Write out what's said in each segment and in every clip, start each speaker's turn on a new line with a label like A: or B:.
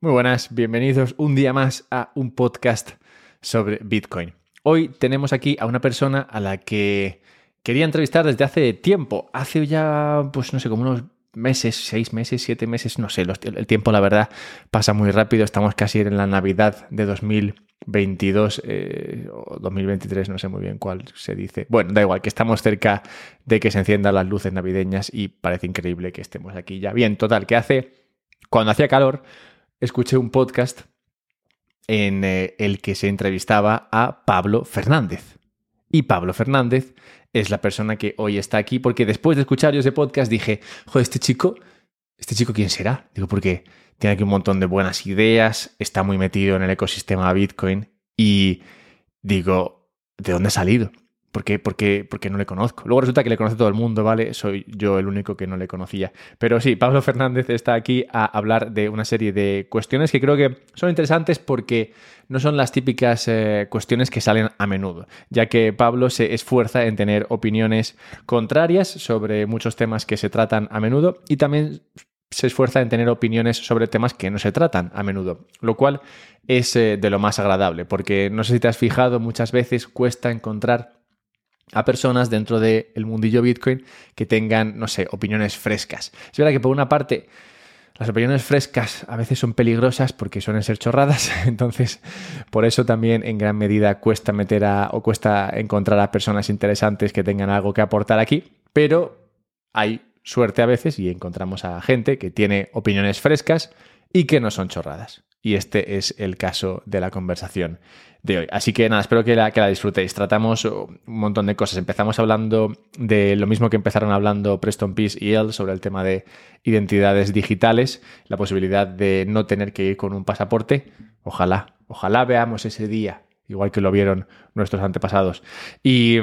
A: Muy buenas, bienvenidos un día más a un podcast sobre Bitcoin. Hoy tenemos aquí a una persona a la que quería entrevistar desde hace tiempo, hace ya, pues no sé, como unos meses, seis meses, siete meses, no sé, el tiempo la verdad pasa muy rápido, estamos casi en la Navidad de 2022 eh, o 2023, no sé muy bien cuál se dice. Bueno, da igual, que estamos cerca de que se enciendan las luces navideñas y parece increíble que estemos aquí ya. Bien, total, que hace, cuando hacía calor, escuché un podcast en eh, el que se entrevistaba a Pablo Fernández. Y Pablo Fernández es la persona que hoy está aquí porque después de escuchar yo ese podcast dije, joder, este chico, ¿este chico quién será? Digo, porque tiene aquí un montón de buenas ideas, está muy metido en el ecosistema Bitcoin y digo, ¿de dónde ha salido? ¿Por qué, por, qué, no le conozco? Luego resulta que le conoce todo el mundo, ¿vale? Soy yo el único que no le conocía. Pero sí, Pablo Fernández está aquí a hablar de una serie de cuestiones que creo que son interesantes porque no son las típicas eh, cuestiones que salen a menudo, ya que Pablo se esfuerza en tener opiniones contrarias sobre muchos temas que se tratan a menudo y también se esfuerza en tener opiniones sobre temas que no se tratan a menudo, lo cual es eh, de lo más agradable, porque no sé si te has fijado, muchas veces cuesta encontrar a personas dentro del mundillo Bitcoin que tengan, no sé, opiniones frescas. Es verdad que por una parte las opiniones frescas a veces son peligrosas porque suelen ser chorradas, entonces por eso también en gran medida cuesta meter a o cuesta encontrar a personas interesantes que tengan algo que aportar aquí, pero hay suerte a veces y encontramos a gente que tiene opiniones frescas y que no son chorradas. Y este es el caso de la conversación de hoy. Así que nada, espero que la, que la disfrutéis. Tratamos un montón de cosas. Empezamos hablando de lo mismo que empezaron hablando Preston Peace y él sobre el tema de identidades digitales, la posibilidad de no tener que ir con un pasaporte. Ojalá, ojalá veamos ese día, igual que lo vieron nuestros antepasados. Y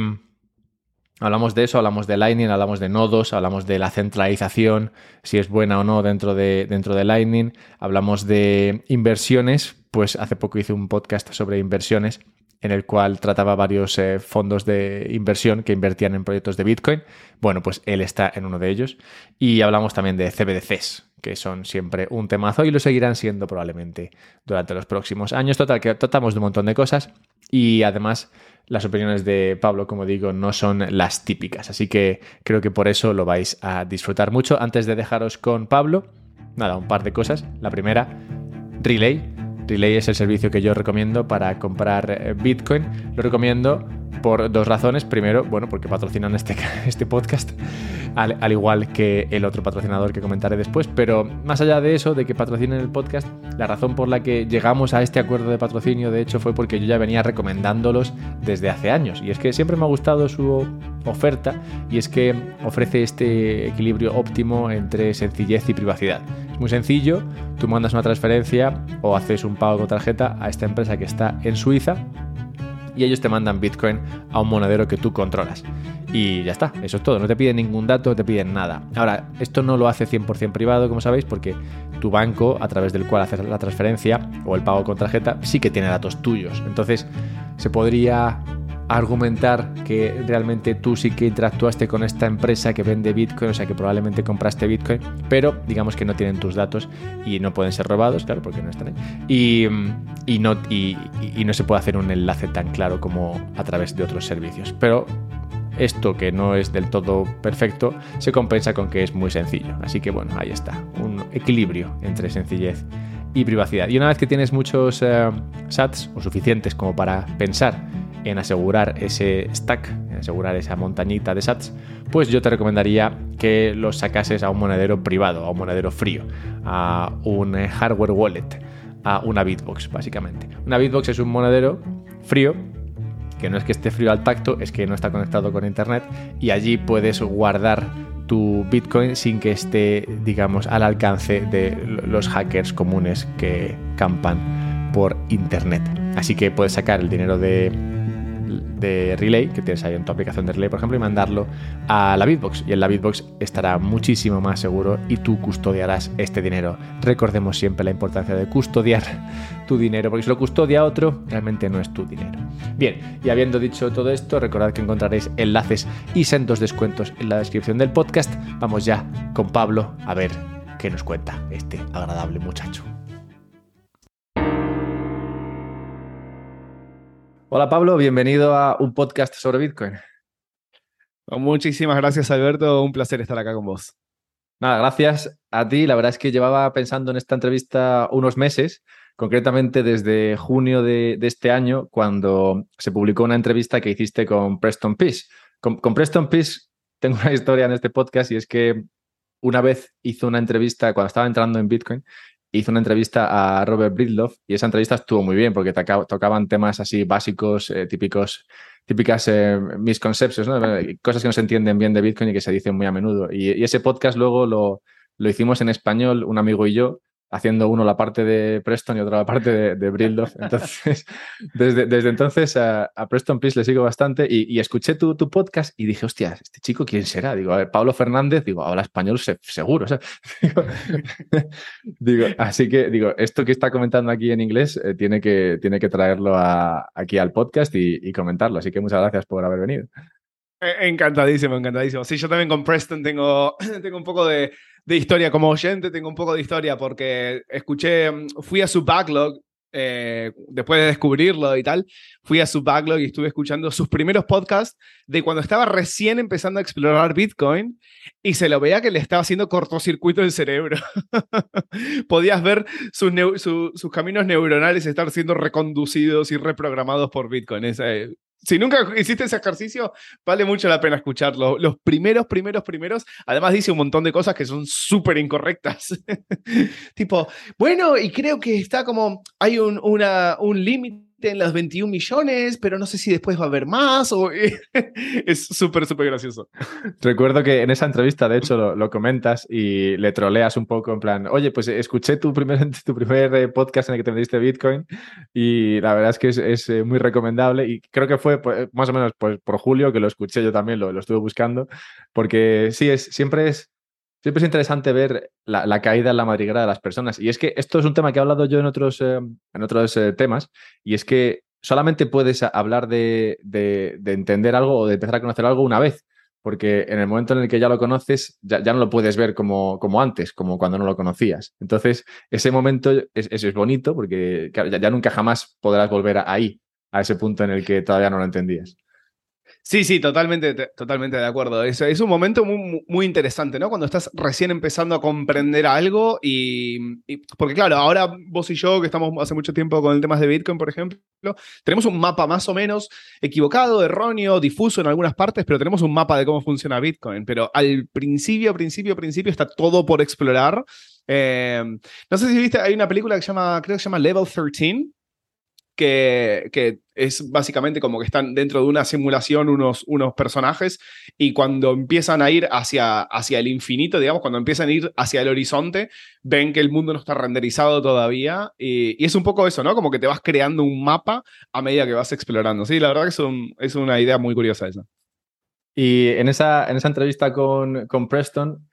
A: Hablamos de eso, hablamos de Lightning, hablamos de nodos, hablamos de la centralización, si es buena o no dentro de, dentro de Lightning, hablamos de inversiones, pues hace poco hice un podcast sobre inversiones en el cual trataba varios eh, fondos de inversión que invertían en proyectos de Bitcoin. Bueno, pues él está en uno de ellos. Y hablamos también de CBDCs, que son siempre un temazo y lo seguirán siendo probablemente durante los próximos años. Total, que tratamos de un montón de cosas y además las opiniones de Pablo, como digo, no son las típicas. Así que creo que por eso lo vais a disfrutar mucho. Antes de dejaros con Pablo, nada, un par de cosas. La primera, Relay Relay es el servicio que yo recomiendo para comprar eh, Bitcoin. Lo recomiendo por dos razones. Primero, bueno, porque patrocinan este, este podcast, al, al, igual que el otro patrocinador que comentaré después. Pero más allá de eso, de que patrocinen el podcast, la razón por la que llegamos a este acuerdo de patrocinio, de hecho, fue porque yo ya venía recomendándolos desde hace años. Y es que siempre me ha gustado su oferta y es que ofrece este equilibrio óptimo entre sencillez y privacidad. Es muy sencillo, tú mandas una transferencia o haces un pago con tarjeta a esta empresa que está en Suiza y ellos te mandan Bitcoin a un monedero que tú controlas. Y ya está, eso es todo, no te piden ningún dato, no te piden nada. Ahora, esto no lo hace 100% privado, como sabéis, porque tu banco, a través del cual haces la transferencia o el pago con tarjeta, sí que tiene datos tuyos. Entonces, se podría argumentar que realmente tú sí que interactuaste con esta empresa que vende Bitcoin, o sea que probablemente compraste Bitcoin, pero digamos que no tienen tus datos y no pueden ser robados, claro, porque no están ahí. Y, no, y, no se puede hacer un enlace tan claro como a través de otros servicios. Pero esto que no es del todo perfecto se compensa con que es muy sencillo. Así que bueno, ahí está, un equilibrio entre sencillez y privacidad. Y una vez que tienes muchos eh, sats o suficientes como para pensar en asegurar ese stack, en asegurar esa montañita de sats, pues yo te recomendaría que los sacases a un monedero privado, a un monedero frío, a un eh, hardware wallet, a una Bitbox, básicamente. Una Bitbox es un monedero frío que no es que esté frío al tacto, es que no está conectado con internet y allí puedes guardar tu Bitcoin sin que esté, digamos, al alcance de los hackers comunes que campan por internet. Así que puedes sacar el dinero de Relay, que tienes ahí en tu aplicación de Relay, por ejemplo, y mandarlo a la Bitbox. Y en la Bitbox estará muchísimo más seguro y tú custodiarás este dinero. Recordemos siempre la importancia de custodiar tu dinero, porque si lo custodia otro, realmente no es tu dinero. Bien, y habiendo dicho todo esto, recordad que encontraréis enlaces y sendos descuentos en la descripción del podcast. Vamos ya con Pablo a ver qué nos cuenta este agradable muchacho. Hola Pablo, bienvenido a un podcast sobre Bitcoin.
B: Muchísimas gracias Alberto, un placer estar acá con vos.
A: Nada, gracias a ti. La verdad es que llevaba pensando en esta entrevista unos meses, concretamente desde junio de, este año, cuando se publicó una entrevista que hiciste con Preston Peace. Con, con Preston Peace tengo una historia en este podcast y es que una vez hizo una entrevista cuando estaba entrando en Bitcoin hizo una entrevista a Robert Bridloff y esa entrevista estuvo muy bien porque tocaban temas así básicos, eh, típicos, típicas eh, misconceptions, cosas que no se entienden bien de Bitcoin y que se dicen muy a menudo. Y, ese podcast luego lo, lo hicimos en español, un amigo y yo, haciendo uno la parte de Preston y otra la parte de, de Entonces, desde, desde entonces a, Preston Peace le sigo bastante y, escuché tu, tu, podcast y dije, hostia, ¿este chico quién será? Digo, a ver, Pablo Fernández, digo, habla español seguro. digo, así que, digo, esto que está comentando aquí en inglés eh, tiene, que, tiene que traerlo aquí al podcast y, comentarlo. Así que muchas gracias por haber venido.
B: E, encantadísimo, encantadísimo. Sí, yo también con Preston tengo, tengo un poco de de historia. Como oyente tengo un poco de historia porque escuché, fui a su backlog eh, después de descubrirlo y tal, fui a su backlog y estuve escuchando sus primeros podcasts de cuando estaba recién empezando a explorar Bitcoin y se lo veía que le estaba haciendo cortocircuito el cerebro. Podías ver sus, sus caminos neuronales estar siendo reconducidos y reprogramados por Bitcoin. Es, si nunca hiciste ese ejercicio, vale mucho la pena escucharlo. Los primeros, primeros, primeros, además dice un montón de cosas que son súper incorrectas. tipo, bueno, y creo que está como, hay un, un límite en los 21 millones, pero no sé si después va a haber más. O... es súper, súper gracioso.
A: Recuerdo que en esa entrevista, de hecho, lo, comentas y le troleas un poco en plan, oye, pues escuché tu primer, tu primer eh, podcast en el que te metiste Bitcoin y la verdad es que es, eh, muy recomendable y creo que fue pues, más o menos pues, por julio que lo escuché yo también, lo, lo estuve buscando, porque sí, es, siempre es Siempre es interesante ver la, caída en la madriguera de las personas. Y es que esto es un tema que he hablado yo en otros, eh, en otros eh, temas, y es que solamente puedes hablar de, entender algo o de empezar a conocer algo una vez, porque en el momento en el que ya lo conoces, ya, no lo puedes ver como, como, antes, como cuando no lo conocías. Entonces, ese momento es, es, bonito porque ya, nunca jamás podrás volver ahí, a ese punto en el que todavía no lo entendías.
B: Sí, sí, totalmente, totalmente de acuerdo. Es, un momento muy, interesante, ¿no? Cuando estás recién empezando a comprender algo y, Porque claro, ahora vos y yo, que estamos hace mucho tiempo con el tema de Bitcoin, por ejemplo, tenemos un mapa más o menos equivocado, erróneo, difuso en algunas partes, pero tenemos un mapa de cómo funciona Bitcoin. Pero al principio, principio, principio está todo por explorar. Eh, no sé si viste, hay una película que se llama, creo que se llama Level 13, que, que, es básicamente como que están dentro de una simulación unos, unos personajes y cuando empiezan a ir hacia, hacia el infinito, digamos, cuando empiezan a ir hacia el horizonte, ven que el mundo no está renderizado todavía y, es un poco eso, ¿no? Como que te vas creando un mapa a medida que vas explorando. Sí, la verdad que es, es una idea muy curiosa esa.
A: Y en esa, en esa entrevista con, con Preston,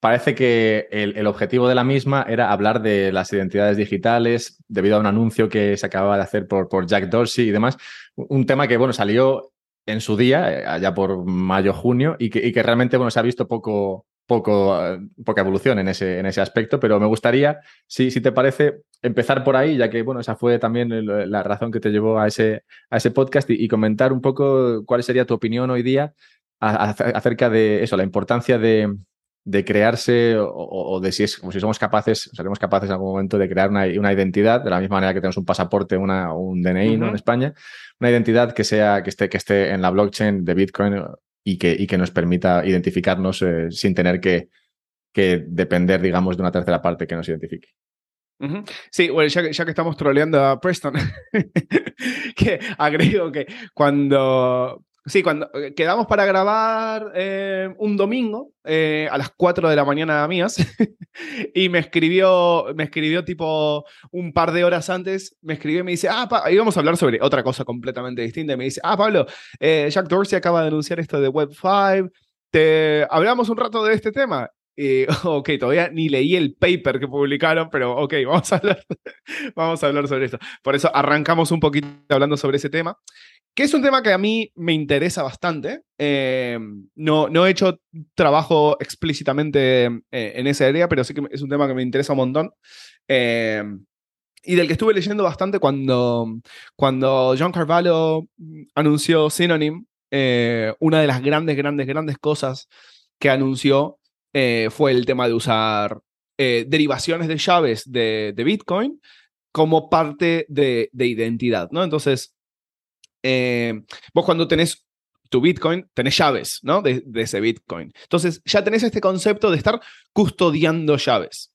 A: parece que el, objetivo de la misma era hablar de las identidades digitales debido a un anuncio que se acababa de hacer por, por Jack Dorsey y demás. Un tema que, bueno, salió en su día, eh, allá por mayo-junio, y que, y que, realmente, bueno, se ha visto poco, poco, eh, poca evolución en ese, en ese aspecto, pero me gustaría, si, si te parece, empezar por ahí, ya que, bueno, esa fue también la razón que te llevó a ese, a ese podcast y comentar un poco cuál sería tu opinión hoy día acerca de eso, la importancia de, de crearse o, de si es como si somos capaces, seremos capaces en algún momento de crear una, identidad, de la misma manera que tenemos un pasaporte, una, un DNI en España, una identidad que sea, que esté, que esté en la blockchain de Bitcoin y que, y que nos permita identificarnos eh, sin tener que, que depender, digamos, de una tercera parte que nos identifique.
B: Sí, bueno, ya que, ya que, estamos troleando a Preston, que agrego que cuando, Sí, cuando eh, quedamos para grabar eh, un domingo eh, a las 4 de la mañana mías y me escribió, me escribió tipo un par de horas antes, me escribió y me dice, ah, íbamos a hablar sobre otra cosa completamente distinta. Y me dice, ah, Pablo, Jack Dorsey acaba de anunciar esto de Web5, te hablamos un rato de este tema. Y, ok, todavía ni leí el paper que publicaron, pero ok, vamos a hablar, vamos a hablar sobre esto. Por eso arrancamos un poquito hablando sobre ese tema que es un tema que a mí me interesa bastante. Eh, no, no he hecho trabajo explícitamente eh, en esa área, pero sí que es un tema que me interesa un montón. Eh, y del que estuve leyendo bastante cuando, cuando John Carvalho anunció Synonym, una de las grandes, grandes, grandes cosas que anunció fue el tema de usar derivaciones de llaves de, de, Bitcoin como parte de, de identidad, ¿no? Entonces, vos cuando tenés tu Bitcoin, tenés llaves, ¿no? De, de, ese Bitcoin. Entonces, ya tenés este concepto de estar custodiando llaves.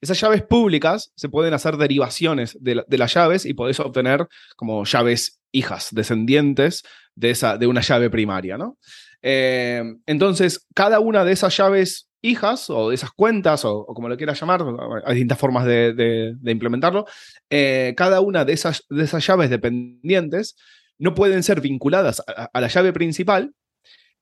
B: Esas llaves públicas se pueden hacer derivaciones de, las llaves y podés obtener como llaves hijas, descendientes de, esa, de una llave primaria, ¿no? Eh, entonces, cada una de esas llaves hijas o de esas cuentas o, como lo quieras llamar, hay distintas formas de, implementarlo, eh, cada una de esas, de esas llaves dependientes no pueden ser vinculadas a la llave principal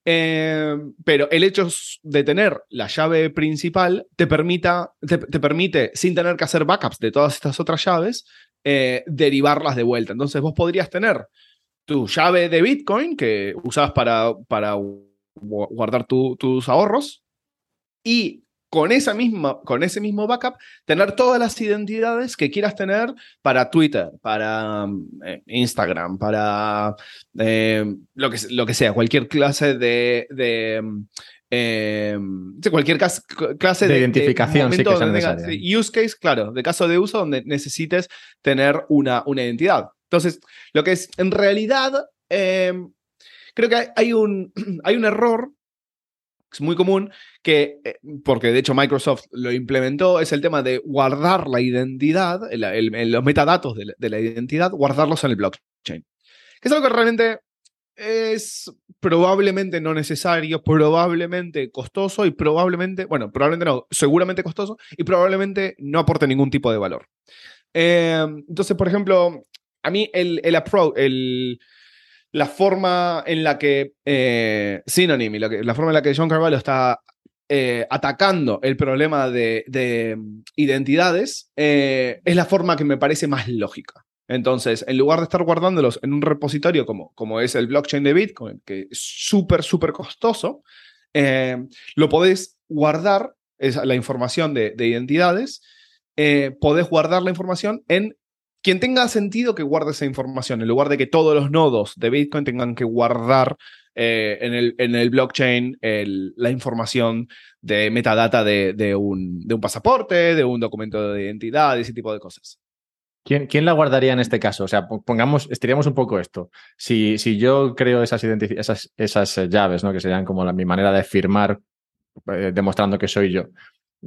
B: eh, pero el hecho de tener la llave principal te, permite, sin tener que hacer backups de todas estas otras llaves, eh, derivarlas de vuelta. Entonces vos podrías tener tu llave de Bitcoin que usabas para guardar tus ahorros y con, esa misma, con ese mismo backup, tener todas las identidades que quieras tener para Twitter, para eh, Instagram, para eh, lo, que, lo que sea, cualquier clase de... de eh, cualquier clase
A: de, identificación, sí
B: que use case, claro, de caso de uso donde necesites tener una, una identidad. Entonces, lo que es, en realidad, creo que hay, un, hay un error es muy común que, eh, porque de hecho Microsoft lo implementó, es el tema de guardar la identidad, los metadatos de la, identidad, guardarlos en el blockchain. Que es algo que realmente es probablemente no necesario, probablemente costoso y probablemente, bueno, probablemente no, seguramente costoso y probablemente no aporte ningún tipo de valor. Eh, entonces, por ejemplo, a mí el, el approach, el, la forma en la que eh, la forma en la que John Carvalho está eh, atacando el problema de, identidades eh, es la forma que me parece más lógica. Entonces, en lugar de estar guardándolos en un repositorio como, como es el blockchain de Bitcoin, que es súper, súper costoso, lo podés guardar, es la información de, de identidades, podés guardar la información en quien tenga sentido que guarde esa información, en lugar de que todos los nodos de Bitcoin tengan que guardar eh, en, el, en, el, blockchain la información de metadata de, un, de, un, pasaporte, de un documento de identidad, ese tipo de cosas.
A: ¿Quién, ¿Quién, la guardaría en este caso? O sea, pongamos, estiríamos un poco esto. Si, si yo creo esas, esas, esas eh, llaves, ¿no? que serían como mi manera de firmar, eh, demostrando que soy yo,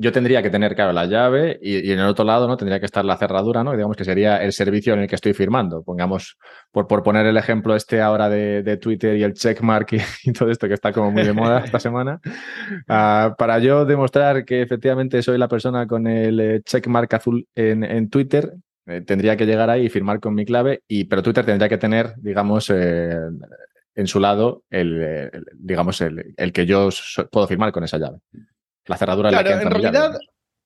A: yo tendría que tener, claro, la llave y, en el otro lado, ¿no? Tendría que estar la cerradura, ¿no? digamos que sería el servicio en el que estoy firmando. Pongamos, por, por poner el ejemplo este ahora de, Twitter y el checkmark y, todo esto que está como muy de moda esta semana, ah, para yo demostrar que efectivamente soy la persona con el eh, checkmark azul en, Twitter, eh, tendría que llegar ahí y firmar con mi clave, y, pero Twitter tendría que tener, digamos, eh, en su lado el, digamos, el, el que yo puedo firmar con esa llave. La cerradura
B: claro, en realidad,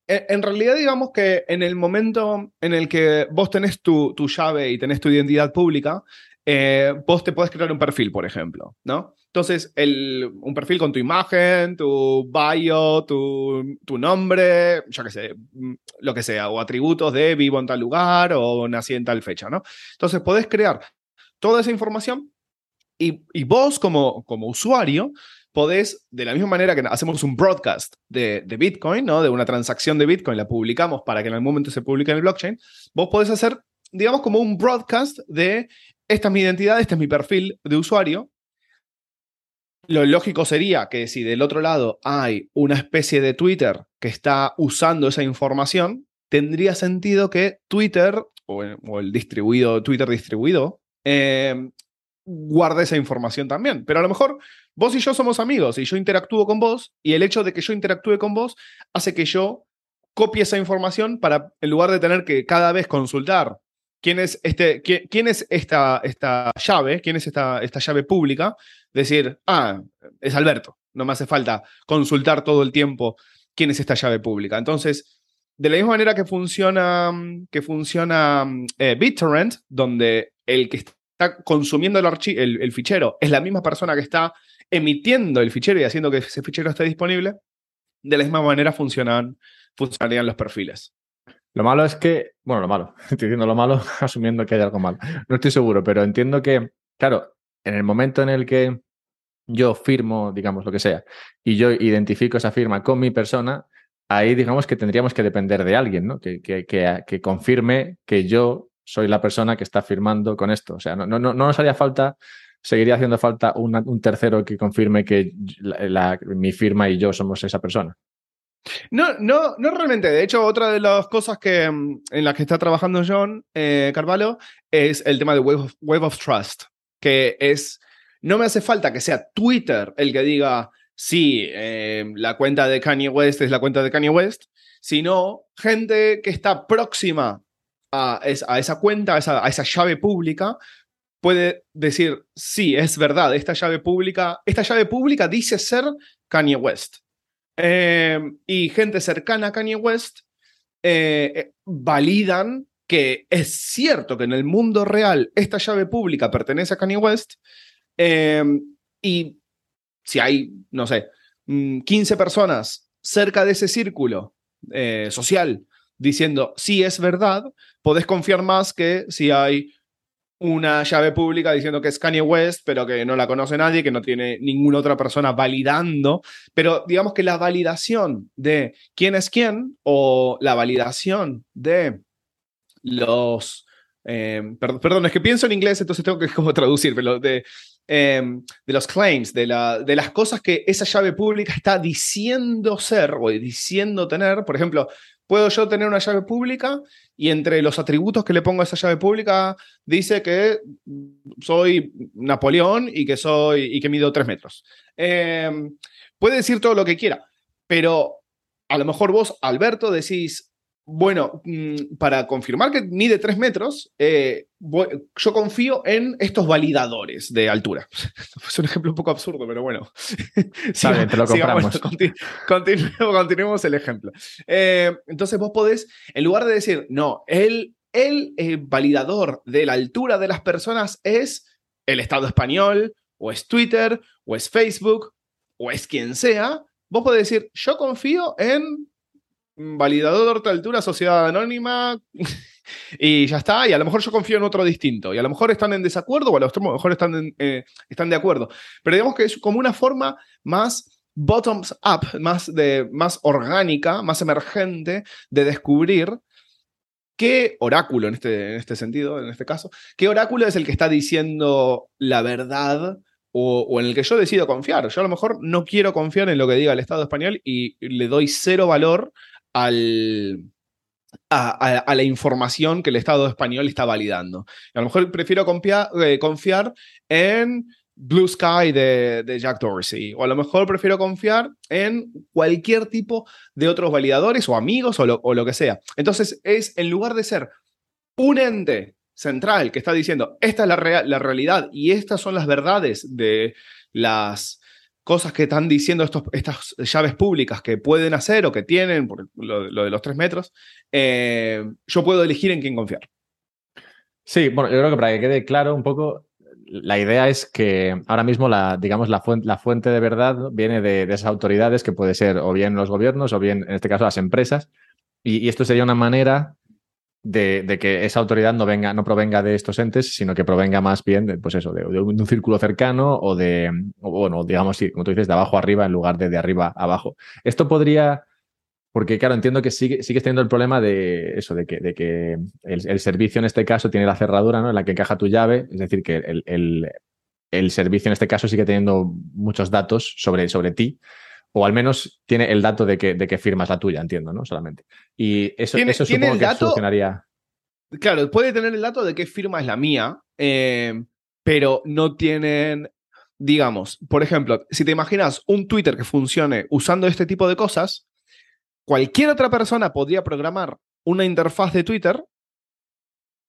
B: en realidad, digamos que en el momento en el que vos tenés tu, tu llave y tenés tu identidad pública, eh, vos te puedes crear un perfil, por ejemplo, ¿no? Entonces, el, un perfil con tu imagen, tu bio, tu, tu nombre, yo qué sé, lo que sea, o atributos de vivo en tal lugar o nací en tal fecha, ¿no? Entonces, podés crear toda esa información y, y vos como, como usuario podés, de la misma manera que hacemos un broadcast de, Bitcoin, ¿no? De una transacción de Bitcoin, la publicamos para que en algún momento se publique en el blockchain, vos podés hacer, digamos, como un broadcast de esta es mi identidad, este es mi perfil de usuario. Lo lógico sería que si del otro lado hay una especie de Twitter que está usando esa información, tendría sentido que Twitter o el, distribuido, Twitter distribuido, eh, guarde esa información también. Pero a lo mejor vos y yo somos amigos y yo interactúo con vos y el hecho de que yo interactúe con vos hace que yo copie esa información para, en lugar de tener que cada vez consultar quién es, este, quién, es esta, esta llave, quién es esta, esta llave pública, decir, ah, es Alberto, no me hace falta consultar todo el tiempo quién es esta llave pública. Entonces, de la misma manera que funciona, que funciona eh, BitTorrent, donde el que consumiendo el, el, fichero es la misma persona que está emitiendo el fichero y haciendo que ese fichero esté disponible, de la misma manera funcionan, funcionarían los perfiles.
A: Lo malo es que, bueno, lo malo, estoy diciendo lo malo asumiendo que hay algo malo. No estoy seguro, pero entiendo que, claro, en el momento en el que yo firmo, digamos, lo que sea, y yo identifico esa firma con mi persona, ahí digamos que tendríamos que depender de alguien, ¿no? Que, que, que, confirme que yo soy la persona que está firmando con esto. O sea, no, no, no nos haría falta, seguiría haciendo falta un tercero que confirme que mi firma y yo somos esa persona.
B: No, no, no realmente. De hecho, otra de las cosas que, mm, en las que está trabajando John eh, Carvalho es el tema de Web of, Trust, que es, no me hace falta que sea Twitter el que diga, sí, eh, la cuenta de Kanye West es la cuenta de Kanye West, sino gente que está próxima a, esa cuenta, a esa, a llave pública, puede decir, sí, es verdad, esta llave pública, esta llave pública dice ser Kanye West. Em, y gente cercana a Kanye West eh, eh, validan que es cierto que en el mundo real esta llave pública pertenece a Kanye West y si hay, no sé, 15 mm, personas cerca de ese círculo eh, social diciendo sí es verdad, podés confiar más que si hay una llave pública diciendo que es Kanye West, pero que no la conoce nadie, que no tiene ninguna otra persona validando. Pero digamos que la validación de quién es quién o la validación de los... Em, perdón, es que pienso en inglés, entonces tengo que como traducir, pero de, em, de los claims, de, la, de las cosas que esa llave pública está diciendo ser o diciendo tener. Por ejemplo, puedo yo tener una llave pública y entre los atributos que le pongo a esa llave pública dice que soy Napoleón y que soy y que mido tres metros. Em, puede decir todo lo que quiera, pero a lo mejor vos, Alberto, decís, bueno, mm, para confirmar que mide tres metros, eh, yo confío en estos validadores de altura. Es un ejemplo un poco absurdo, pero bueno.
A: Sabe, te lo compramos.
B: continuemos el ejemplo. Eh, entonces vos podés, en lugar de decir, no, el, el eh, validador de la altura de las personas es el Estado español, o es Twitter, o es Facebook, o es quien sea, vos podés decir, yo confío en validador de altura, sociedad anónima, y ya está. Y a lo mejor yo confío en otro distinto. Y a lo mejor están en desacuerdo o a lo mejor están, eh, están de acuerdo. Pero digamos que es como una forma más bottoms up, más, de, más orgánica, más emergente de descubrir qué oráculo en este, en este sentido, en este caso, qué oráculo es el que está diciendo la verdad o, o, en el que yo decido confiar. Yo a lo mejor no quiero confiar en lo que diga el Estado español y le doy cero valor a, la información que el Estado español está validando. A lo mejor prefiero confiar, eh, confiar en Blue Sky de, Jack Dorsey, o a lo mejor prefiero confiar en cualquier tipo de otros validadores o amigos o lo, o lo que sea. Entonces es, en lugar de ser un ente central que está diciendo, esta es la, la realidad y estas son las verdades de las cosas que están diciendo estos, estas llaves públicas que pueden hacer o que tienen, por lo, de los tres metros, eh, yo puedo elegir en quién confiar.
A: Sí, bueno, yo creo que para que quede claro un poco, la idea es que ahora mismo la, digamos, la fuente, la fuente de verdad viene de, esas autoridades que puede ser o bien los gobiernos o bien, en este caso, las empresas. y esto sería una manera de, que esa autoridad no venga, no provenga de estos entes, sino que provenga más bien de, pues eso, de, un, círculo cercano o de, bueno, digamos, como tú dices, de abajo arriba en lugar de de arriba abajo. Esto podría, porque claro, entiendo que sigue, sigues teniendo el problema de eso, de que, de que el, servicio en este caso tiene la cerradura, ¿no? En la que encaja tu llave, es decir, que el, el servicio en este caso sigue teniendo muchos datos sobre, sobre ti o al menos tiene el dato de que, de que firmas la tuya, entiendo, ¿no? Solamente. Y eso, eso supongo que solucionaría.
B: Claro, puede tener el dato de qué firma es la mía, eh, pero no tienen, digamos, por ejemplo, si te imaginas un Twitter que funcione usando este tipo de cosas, cualquier otra persona podría programar una interfaz de Twitter,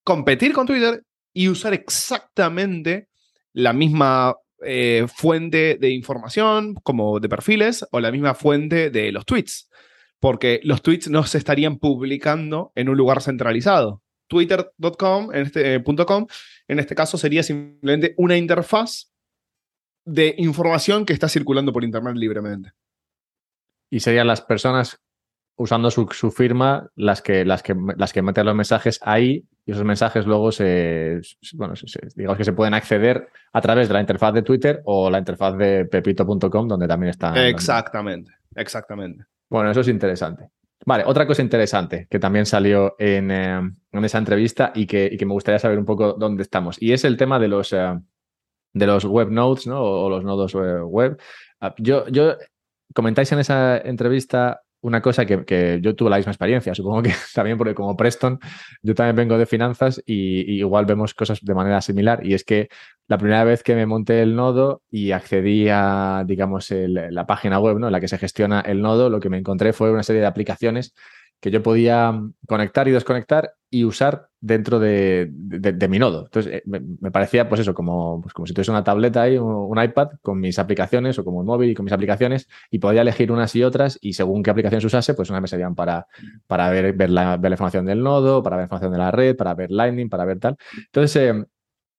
B: competir con Twitter y usar exactamente la misma eh, fuente de información como de perfiles o la misma fuente de los tweets, porque los tweets no se estarían publicando en un lugar centralizado. Twitter.com en este, eh, en este caso sería simplemente una interfaz de información que está circulando por Internet libremente.
A: Y serían las personas usando su, firma las que, las, que, las que meten los mensajes ahí y esos mensajes luego se, bueno, digamos que se pueden acceder a través de la interfaz de Twitter o la interfaz de pepito.com donde también están.
B: Exactamente, exactamente.
A: Bueno, eso es interesante. Vale, otra cosa interesante que también salió en, eh, en esa entrevista y que, y que, me gustaría saber un poco dónde estamos. Y es el tema de los, eh, de los web nodes ¿no? o, los nodos eh, web. Ah, yo, yo comentáis en esa entrevista una cosa que, yo tuve la misma experiencia, supongo que también porque como Preston, yo también vengo de finanzas y, igual vemos cosas de manera similar y es que la primera vez que me monté el nodo y accedí a, digamos, la página web ¿no? en la que se gestiona el nodo, lo que me encontré fue una serie de aplicaciones que yo podía conectar y desconectar y usar dentro de, mi nodo. Entonces, eh, me, parecía, pues eso, como, pues como si tuviese una tableta y un, iPad con mis aplicaciones o como un móvil y con mis aplicaciones y podía elegir unas y otras y según qué aplicaciones usase, pues unas me servían para, para ver, ver, la, ver la información del nodo, para ver información de la red, para ver Lightning, para ver tal. Entonces, eh,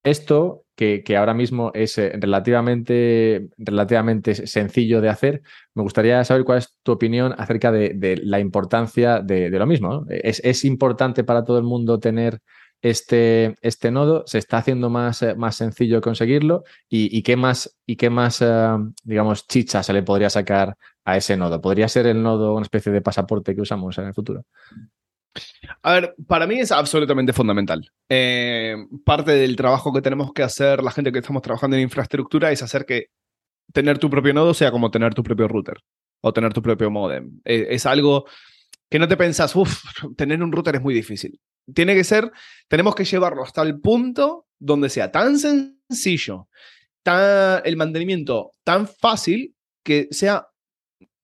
A: esto que, ahora mismo es eh, relativamente, relativamente sencillo de hacer, me gustaría saber cuál es tu opinión acerca de, la importancia de, lo mismo. ¿Es, importante para todo el mundo tener este, este nodo? ¿Se está haciendo más, eh, más sencillo conseguirlo? ¿Y, qué más, y qué más eh, digamos, chicha se le podría sacar a ese nodo? ¿Podría ser el nodo una especie de pasaporte que usamos en el futuro?
B: A ver, para mí es absolutamente fundamental. Eh, parte del trabajo que tenemos que hacer la gente que estamos trabajando en infraestructura es hacer que tener tu propio nodo sea como tener tu propio router o tener tu propio modem. Eh, es algo que no te pensás, uff, tener un router es muy difícil. Tiene que ser, tenemos que llevarlo hasta el punto donde sea tan sencillo, tan, el mantenimiento tan fácil que sea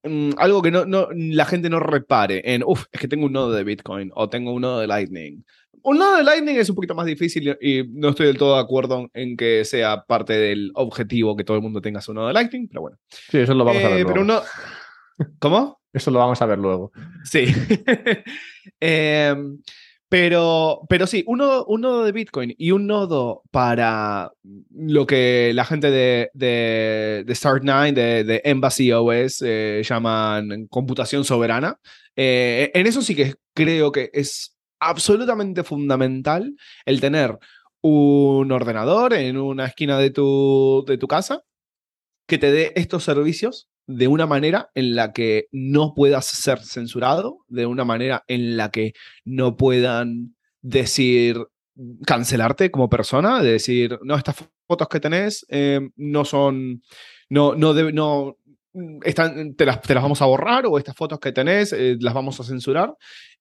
B: Mm, algo que no, no, la gente no repare en, uff, es que tengo un nodo de Bitcoin o tengo un nodo de Lightning. Un nodo de Lightning es un poquito más difícil y no estoy del todo de acuerdo en que sea parte del objetivo que todo el mundo tenga su nodo de Lightning, pero bueno.
A: Sí, eso lo vamos a ver
B: eh,
A: luego.
B: ¿Cómo?
A: Eso lo vamos a ver luego.
B: Sí. eh, pero, pero sí, un nodo, de Bitcoin y un nodo para lo que la gente de, de, de Start9, de, Embassy OS, eh, llaman computación soberana. Eh, en eso sí que creo que es absolutamente fundamental el tener un ordenador en una esquina de tu, de tu casa que te dé estos servicios de una manera en la que no puedas ser censurado, de una manera en la que no puedan decir, cancelarte como persona, de decir, no, estas fotos que tenés eh, no son, no, no, no están, te, las, te, las, vamos a borrar o estas fotos que tenés eh, las vamos a censurar.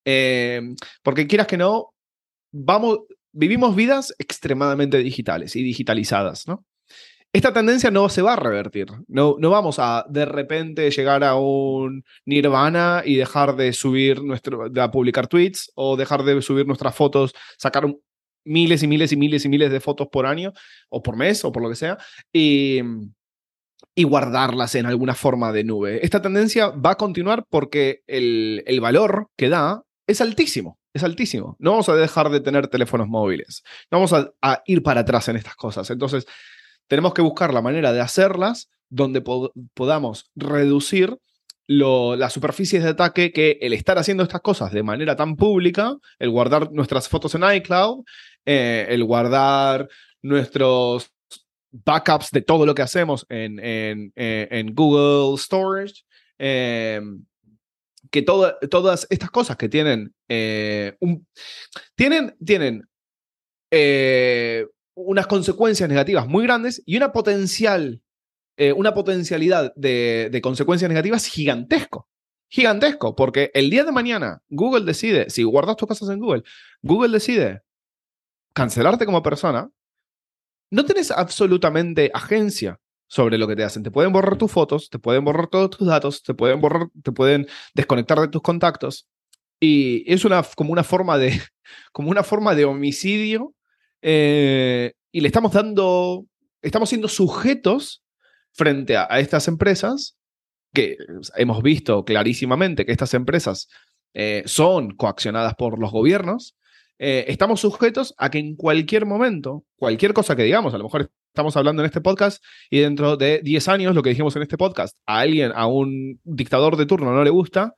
B: Eh, porque quieras que no, vamos, vivimos vidas extremadamente digitales y digitalizadas, ¿no? Esta tendencia no se va a revertir. No, no vamos a de repente llegar a un nirvana y dejar de subir nuestro, de publicar tweets o dejar de subir nuestras fotos, sacar miles y miles y miles y miles de fotos por año o por mes o por lo que sea y, y guardarlas en alguna forma de nube. Esta tendencia va a continuar porque el, el valor que da es altísimo. Es altísimo. No vamos a dejar de tener teléfonos móviles. No vamos a, a ir para atrás en estas cosas. Entonces, tenemos que buscar la manera de hacerlas donde podamos reducir las superficies de ataque que el estar haciendo estas cosas de manera tan pública, el guardar nuestras fotos en iCloud, eh, el guardar nuestros backups de todo lo que hacemos en, en, Google Storage, em, que todas estas cosas que tienen, eh, tienen, tienen eh, unas consecuencias negativas muy grandes y una potencial, eh, una potencialidad de, consecuencias negativas gigantesco. Gigantesco, porque el día de mañana Google decide, si guardas tus cosas en Google, Google decide cancelarte como persona, no tienes absolutamente agencia sobre lo que te hacen. Te pueden borrar tus fotos, te pueden borrar todos tus datos, te pueden borrar, te pueden desconectar de tus contactos. Y es una, como una forma de, como una forma de homicidio eh, y le estamos dando, estamos siendo sujetos frente a, estas empresas que hemos visto clarísimamente que estas empresas eh, son coaccionadas por los gobiernos, eh, estamos sujetos a que en cualquier momento, cualquier cosa que digamos, a lo mejor estamos hablando en este podcast y dentro de 10 años lo que dijimos en este podcast, a alguien, a un dictador de turno no le gusta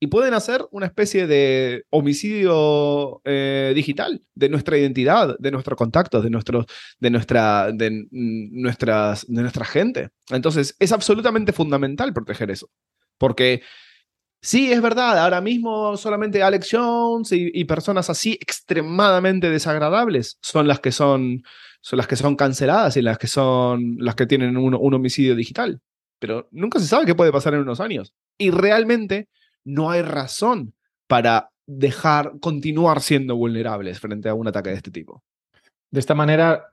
B: y pueden hacer una especie de homicidio eh, digital de nuestra identidad, de nuestros contactos, de, nuestros, de, nuestra, de, nuestras, de nuestra gente. Entonces, es absolutamente fundamental proteger eso. Porque sí, es verdad, ahora mismo solamente Alex Jones y, personas así extremadamente desagradables son las que son, son las que son canceladas y las que son las que tienen un, un homicidio digital. Pero nunca se sabe qué puede pasar en unos años. Y realmente no hay razón para dejar continuar siendo vulnerables frente a un ataque de este tipo.
A: De esta manera,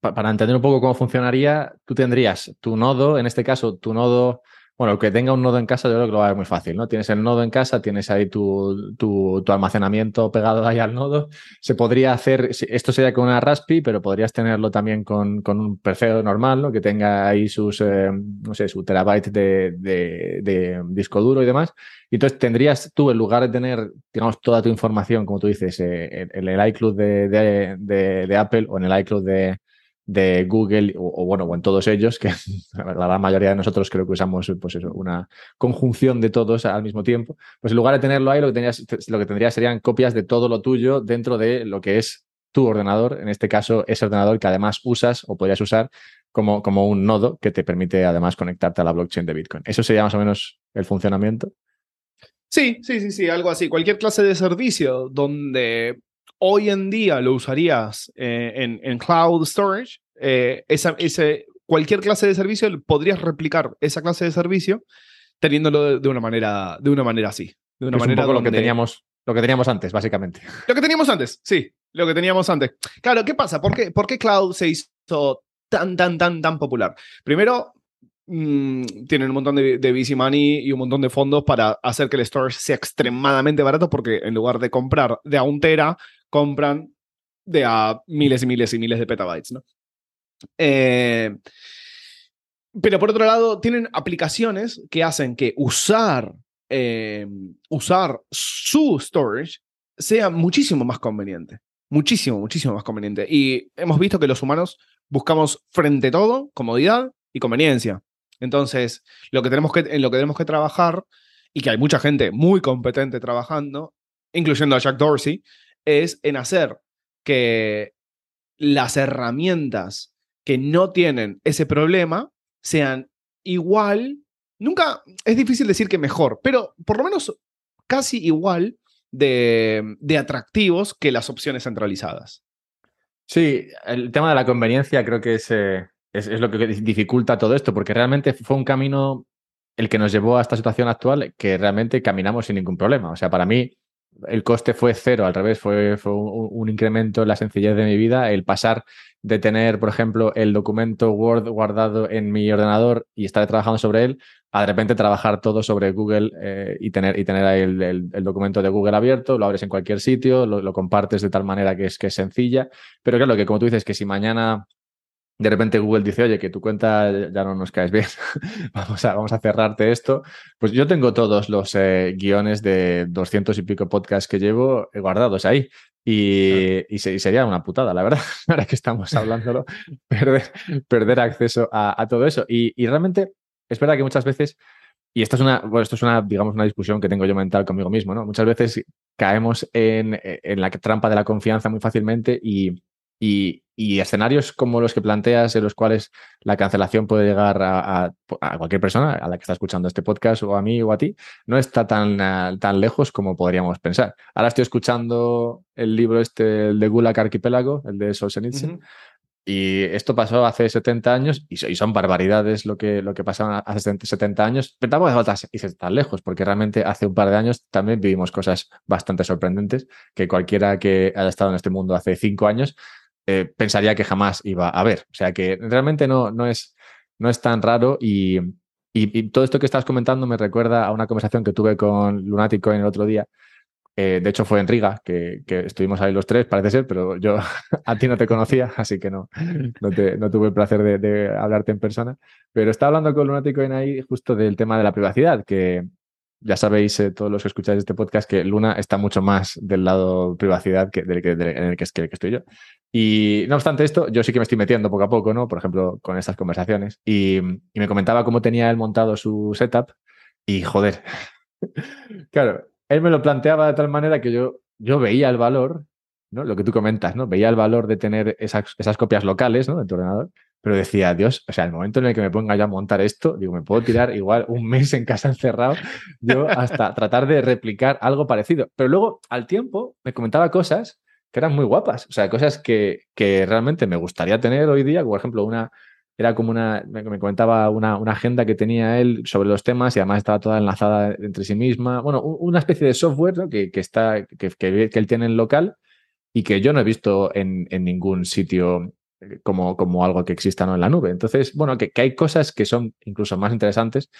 A: para entender un poco cómo funcionaría, tú tendrías tu nodo, en este caso, tu nodo bueno, el que tenga un nodo en casa yo creo que lo va a ver muy fácil, ¿no? Tienes el nodo en casa, tienes ahí tu, tu, almacenamiento pegado ahí al nodo. Se podría hacer, esto sería con una Raspi, pero podrías tenerlo también con, con un PC normal, ¿no? Que tenga ahí sus, eh, no sé, su terabyte de, de, disco duro y demás. Y entonces tendrías tú, en lugar de tener, digamos, toda tu información, como tú dices, eh, en, el iCloud de, de Apple o en el iCloud de, de Google o, bueno, o en todos ellos, que la gran mayoría de nosotros creo que usamos pues una conjunción de todos al mismo tiempo, pues en lugar de tenerlo ahí, lo que, tenías, lo que tendrías serían copias de todo lo tuyo dentro de lo que es tu ordenador, en este caso ese ordenador que además usas o podrías usar como, como un nodo que te permite además conectarte a la blockchain de Bitcoin. ¿Eso sería más o menos el funcionamiento?
B: Sí, sí, sí, sí, algo así. Cualquier clase de servicio donde hoy en día lo usarías eh, en, cloud storage, eh, esa, ese, cualquier clase de servicio podrías replicar esa clase de servicio teniéndolo de, una manera, de una manera así. De una manera
A: un poco lo que teníamos lo que teníamos antes, básicamente.
B: Lo que teníamos antes, sí, lo que teníamos antes. Claro, ¿qué pasa? ¿Por qué, por qué cloud se hizo tan, tan, tan, tan popular? Primero, Mm, tienen un montón de, de VC money y un montón de fondos para hacer que el storage sea extremadamente barato porque en lugar de comprar de a un tera, compran de a miles y miles y miles de petabytes, ¿no? Eh, pero por otro lado, tienen aplicaciones que hacen que usar, eh, usar su storage sea muchísimo más conveniente. Muchísimo, muchísimo más conveniente. Y hemos visto que los humanos buscamos frente a todo comodidad y conveniencia. Entonces, lo que tenemos que, en lo que tenemos que trabajar, y que hay mucha gente muy competente trabajando, incluyendo a Jack Dorsey, es en hacer que las herramientas que no tienen ese problema sean igual, nunca, es difícil decir que mejor, pero por lo menos casi igual de, de atractivos que las opciones centralizadas.
A: Sí, el tema de la conveniencia creo que es, eh, es, lo que dificulta todo esto, porque realmente fue un camino el que nos llevó a esta situación actual que realmente caminamos sin ningún problema. O sea, para mí el coste fue cero, al revés, fue, un, incremento en la sencillez de mi vida, el pasar de tener, por ejemplo, el documento Word guardado en mi ordenador y estar trabajando sobre él, a de repente trabajar todo sobre Google eh, y tener, y tener ahí el, documento de Google abierto, lo abres en cualquier sitio, lo, compartes de tal manera que es, que es sencilla. Pero claro, que como tú dices, que si mañana de repente Google dice, oye, que tu cuenta ya no nos caes bien, vamos, a, vamos a cerrarte esto. Pues yo tengo todos los eh, guiones de 200 y pico podcasts que llevo guardados ahí. Y, y, sería una putada, la verdad, ahora que estamos hablándolo, perder, perder acceso a, todo eso. Y, y, realmente es verdad que muchas veces, y esto es una, bueno, esto es una, digamos, una discusión que tengo yo mental conmigo mismo, ¿no? Muchas veces caemos en, en la trampa de la confianza muy fácilmente y, y, escenarios como los que planteas, en los cuales la cancelación puede llegar a, cualquier persona a la que está escuchando este podcast o a mí o a ti, no está tan, ah, tan lejos como podríamos pensar. Ahora estoy escuchando el libro este, el de Gulag Arquipélago, el de Solzhenitsyn, y esto pasó hace 70 años y, son barbaridades lo que, lo que pasaba hace 70 años, pero tampoco hace falta tan lejos, porque realmente hace un par de años también vivimos cosas bastante sorprendentes que cualquiera que haya estado en este mundo hace cinco años eh, pensaría que jamás iba a haber. O sea que realmente no, no, es, no es tan raro y, y, todo esto que estás comentando me recuerda a una conversación que tuve con Lunático en el otro día. Eh, de hecho, fue en Riga, que, que, estuvimos ahí los tres, parece ser, pero yo a ti no te conocía, así que no, no, te, no tuve el placer de, de, hablarte en persona. Pero estaba hablando con Lunático en ahí justo del tema de la privacidad, que, ya sabéis, eh, todos los que escucháis este podcast, que Luna está mucho más del lado privacidad que, del, que, en el que, estoy yo. Y no obstante esto, yo sí que me estoy metiendo poco a poco, ¿no? Por ejemplo, con estas conversaciones. Y, me comentaba cómo tenía él montado su setup. Y joder, claro, él me lo planteaba de tal manera que yo, yo veía el valor, ¿no? Lo que tú comentas, ¿no? Veía el valor de tener esas, esas copias locales, ¿no? En tu ordenador. Pero decía, Dios, o sea, el momento en el que me ponga ya a montar esto, digo, me puedo tirar igual un mes en casa encerrado, yo hasta tratar de replicar algo parecido. Pero luego, al tiempo, me comentaba cosas que eran muy guapas, o sea, cosas que, que realmente me gustaría tener hoy día, por ejemplo, una, era como una, me, comentaba una, una, agenda que tenía él sobre los temas y además estaba toda enlazada entre sí misma. Bueno, una especie de software que, que, está, que, que, él tiene en local y que yo no he visto en, en ningún sitio como, como algo que exista ¿no? en la nube. Entonces, bueno, que, que hay cosas que son incluso más interesantes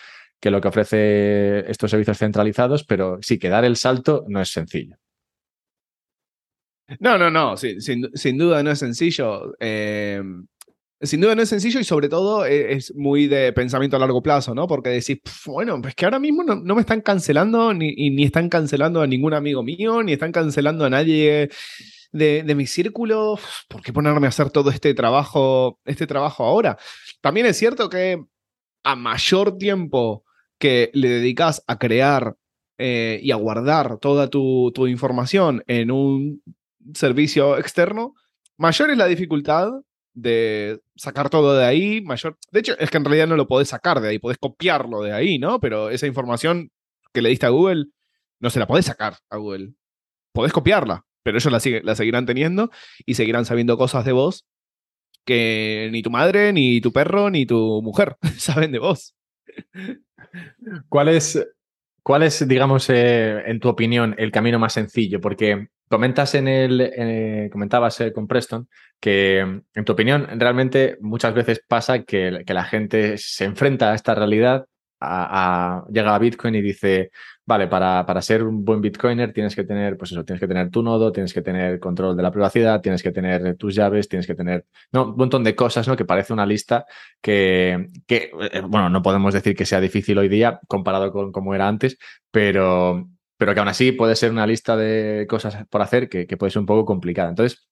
A: que lo que ofrece estos servicios centralizados, pero sí que dar el salto no es sencillo.
B: No, no, no, sin, sin, duda no es sencillo. Eh, sin duda no es sencillo y sobre todo eh, es muy de pensamiento a largo plazo, ¿no? Porque decís, bueno, es que ahora mismo no, me están cancelando ni, ni están cancelando a ningún amigo mío, ni están cancelando a nadie de, de mi círculo. ¿Por qué ponerme a hacer todo este trabajo, este trabajo ahora? También es cierto que a mayor tiempo que le dedicas a crear eh, y a guardar toda tu, tu información en un servicio externo, mayor es la dificultad de sacar todo de ahí, mayor. De hecho, es que en realidad no lo podés sacar de ahí, podés copiarlo de ahí, ¿no? Pero esa información que le diste a Google, no se la podés sacar a Google. Podés copiarla, pero ellos la, la seguirán teniendo y seguirán sabiendo cosas de vos que ni tu madre, ni tu perro, ni tu mujer saben de vos.
A: ¿Cuál es, digamos, eh, en tu opinión, el camino más sencillo? Porque Comentas en el, comentabas eh, con Preston que, en tu opinión, realmente muchas veces pasa que, la gente se enfrenta a esta realidad, llega a Bitcoin y dice, vale, para, para, ser un buen Bitcoiner tienes que tener, pues eso, tienes que tener tu nodo, tienes que tener control de la privacidad, tienes que tener tus llaves, tienes que tener, no, un montón de cosas, ¿no? Que parece una lista que, que eh, bueno, no podemos decir que sea difícil hoy día comparado con cómo era antes, pero, pero que aún así puede ser una lista de cosas por hacer que, puede ser un poco complicada. Entonces,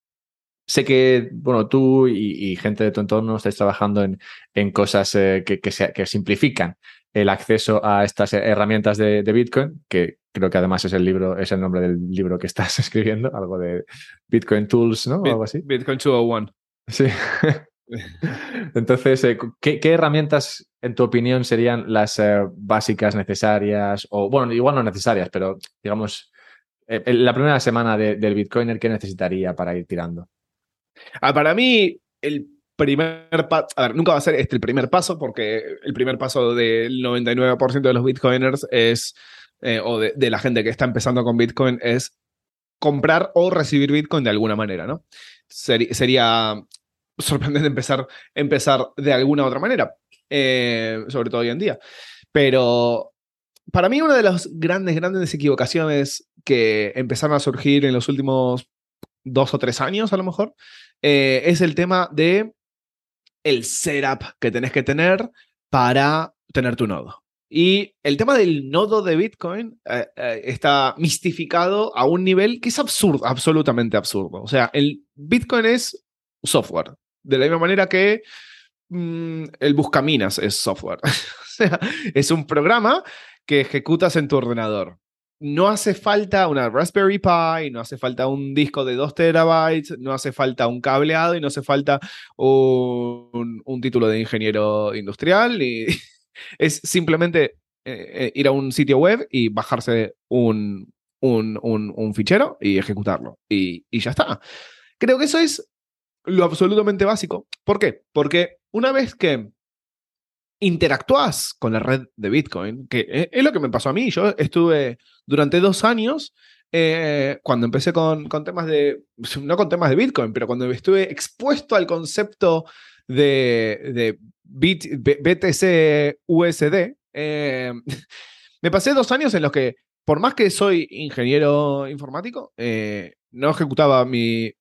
A: sé que, bueno, tú y, gente de tu entorno estáis trabajando en, en cosas eh, que, que, simplifican el acceso a estas herramientas de, Bitcoin, que creo que además es el libro, es el nombre del libro que estás escribiendo, algo de Bitcoin Tools, ¿no? algo así.
B: Bitcoin 201.
A: Sí. Entonces, eh, ¿qué, herramientas, en tu opinión, serían las eh, básicas necesarias? O, bueno, igual no necesarias, pero digamos, eh, la primera semana del Bitcoiner, ¿qué necesitaría para ir tirando?
B: Ah, para mí, el primer paso, a ver, nunca va a ser este el primer paso, porque el primer paso del 99% de los Bitcoiners es, o de, de la gente que está empezando con Bitcoin, es comprar o recibir Bitcoin de alguna manera, ¿no? sería sorprendente empezar, empezar de alguna otra manera, eh, sobre todo hoy en día. Pero para mí una de las grandes, grandes equivocaciones que empezaron a surgir en los últimos dos o tres años, a lo mejor, eh, es el tema de el setup que tenés que tener para tener tu nodo. Y el tema del nodo de Bitcoin eh, está mistificado a un nivel que es absurdo, absolutamente absurdo. O sea, el Bitcoin es software. De la misma manera que mm, el Buscaminas es software. o sea, es un programa que ejecutas en tu ordenador. No hace falta una Raspberry Pi, no hace falta un disco de 2 terabytes, no hace falta un cableado y no hace falta un, título de ingeniero industrial. Es simplemente eh, eh, ir a un sitio web y bajarse un, un, un, fichero y ejecutarlo. Y, y ya está. Creo que eso es lo absolutamente básico. ¿Por qué? Porque una vez que interactúas con la red de Bitcoin, que e, es lo que me pasó a mí, yo estuve durante dos años, eh, cuando empecé con, con, temas de, no con temas de Bitcoin, pero cuando estuve expuesto al concepto de, de BTC USD, eh, me pasé dos años en los que, por más que soy ingeniero informático, eh, no ejecutaba mi,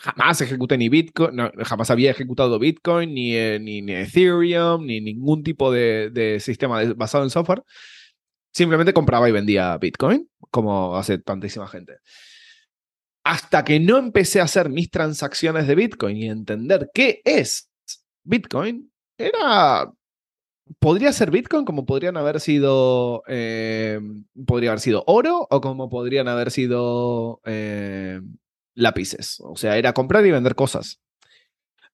B: jamás ejecuté ni Bitcoin, jamás había ejecutado Bitcoin, ni, eh, ni, Ethereum, ni ningún tipo de, sistema basado en software. Simplemente compraba y vendía Bitcoin, como hace tantísima gente. Hasta que no empecé a hacer mis transacciones de Bitcoin y entender qué es Bitcoin, era podría ser Bitcoin como podrían haber sido, eh, podría haber sido oro o como podrían haber sido eh, lápices. O sea, era comprar y vender cosas.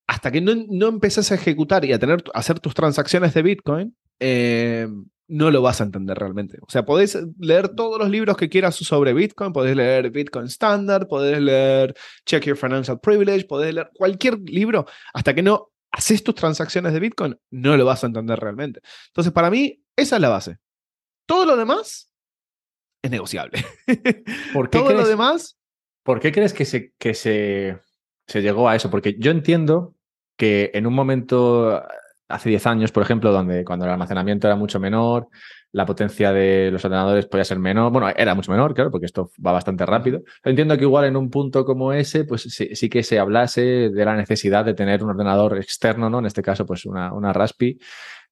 B: Hasta que no, no empezás a ejecutar y a, tener, a hacer tus transacciones de Bitcoin, eh, no lo vas a entender realmente. O sea, podés leer todos los libros que quieras sobre Bitcoin, podés leer Bitcoin Standard, podés leer Check Your Financial Privilege, podés leer cualquier libro, hasta que no haces tus transacciones de Bitcoin, no lo vas a entender realmente. Entonces, para mí, esa es la base. Todo lo demás es negociable.
A: ¿Por qué
B: Todo
A: crees,
B: lo demás,
A: ¿Por qué crees que se, que se, se llegó a eso? Porque yo entiendo que en un momento, hace 10 años, por ejemplo, donde cuando el almacenamiento era mucho menor, la potencia de los ordenadores podía ser menor, bueno, era mucho menor, claro, porque esto va bastante rápido. Entiendo que igual en un punto como ese, pues sí, sí que se hablase de la necesidad de tener un ordenador externo, ¿no? En este caso, pues una, una Raspi.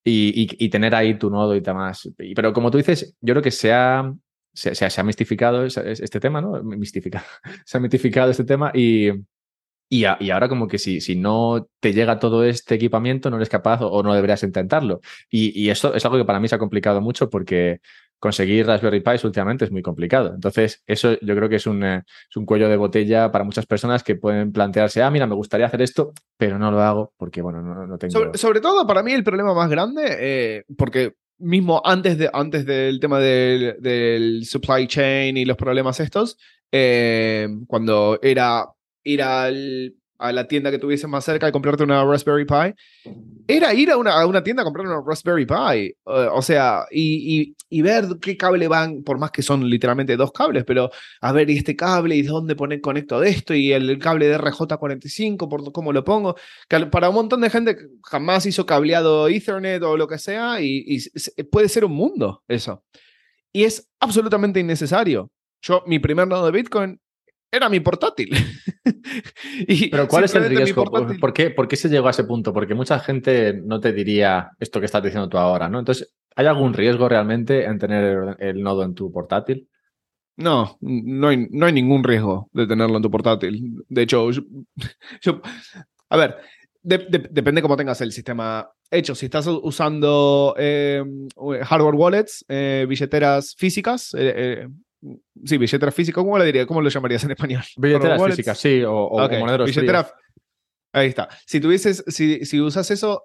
A: Y, y, y tener ahí tu nodo y demás. Pero como tú dices, yo creo que se ha, se, se ha- se ha mistificado este tema, ¿no? Mistificado. Se ha mitificado este tema y, y, ahora como que si, si no te llega todo este equipamiento, no eres capaz o, no deberías intentarlo. Y, y eso es algo que para mí se ha complicado mucho porque conseguir Raspberry Pi últimamente es muy complicado. Entonces, eso yo creo que es un, eh, es un cuello de botella para muchas personas que pueden plantearse, ah, mira, me gustaría hacer esto, pero no lo hago porque, bueno, no, no tengo...
B: sobre, sobre todo para mí el problema más grande, eh, porque mismo antes, de, antes del tema del, del supply chain y los problemas estos, eh, cuando era ir al- a la tienda que tuviese más cerca y comprarte una Raspberry Pi, era ir a una, una tienda a comprar una Raspberry Pi. eh, o sea, y, y- y ver qué cable van, por más que son literalmente dos cables, pero a ver, y este cable, y dónde poner conecto de esto, y el, cable de RJ45, por cómo lo pongo. Que para un montón de gente jamás hizo cableado Ethernet o lo que sea, y, puede ser un mundo eso. Y es absolutamente innecesario. Yo, mi primer nodo de Bitcoin era mi portátil. Y
A: Pero ¿cuál es el riesgo? ¿Por,
B: portátil-
A: por qué, por qué se llegó a ese punto? Porque mucha gente no te diría esto que estás diciendo tú ahora, ¿no? Entonces, ¿hay algún riesgo realmente en tener el, el nodo en tu portátil?
B: No, no hay, no hay ningún riesgo de tenerlo en tu portátil. De hecho, yo, yo- a ver, de- de- depende cómo tengas el sistema hecho. Si estás usando eh, hardware wallets, eh, billeteras físicas, eh, sí, billeteras físicas, ¿cómo le diría? ¿Cómo lo llamarías en español? Wallets.
A: físicas, sí, o, o- o
B: Ok,
A: monederos
B: billetera-. Ahí está. Si tuvieses, si, si usas eso,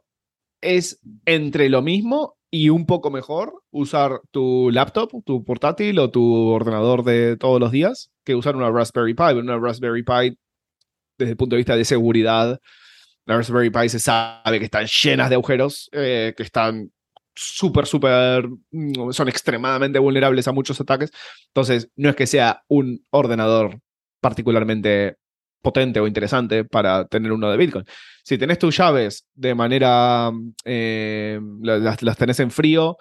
B: es entre lo mismo y un poco mejor usar tu laptop, tu portátil o tu ordenador de todos los días que usar una Raspberry Pi. Una Raspberry Pi, desde el punto de vista de seguridad, la Raspberry Pi se sabe que están llenas de agujeros, eh, que están súper, súper, mm, son extremadamente vulnerables a muchos ataques. Entonces, no es que sea un ordenador particularmente potente o interesante para tener uno de Bitcoin. Si tenés tus llaves de manera, eh, la- las, las tenés en frío,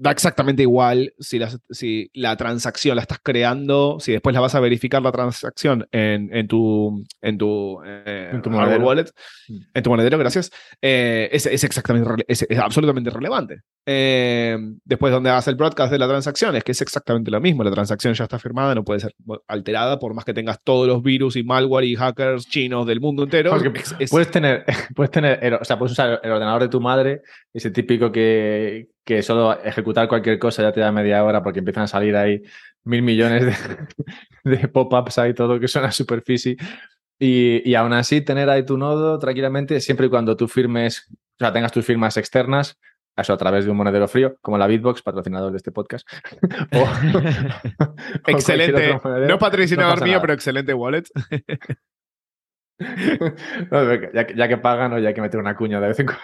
B: da exactamente igual si, las- si la transacción la estás creando, si después la vas a verificar la transacción en, en tu, en tu, eh,
A: En tu
B: wallet,
A: Mm.
B: en tu monedero, gracias, eh, es, es exactamente, es, es absolutamente relevante. Eh, después donde hagas el broadcast de la transacción, es que es exactamente lo mismo, la transacción ya está firmada, no puede ser alterada por más que tengas todos los virus y malware y hackers chinos del mundo entero.
A: Puedes tener, puedes tener, o sea, puedes usar el ordenador de tu madre, ese típico que, que solo ejecutar cualquier cosa ya te da media hora porque empiezan a salir ahí mil millones de, de pop-ups ahí, todo que suena super fishy. Y, y aún así tener ahí tu nodo tranquilamente, siempre y cuando tú firmes, o sea, tengas tus firmas externas, eso a través de un monedero frío, como la Bitbox, patrocinador de este podcast. O- o
B: excelente. No patrocinador
A: no
B: mío,
A: nada.
B: pero excelente wallet.
A: No, ya, que- ya que pagan, oye, hay que meter una cuña de vez en cuando.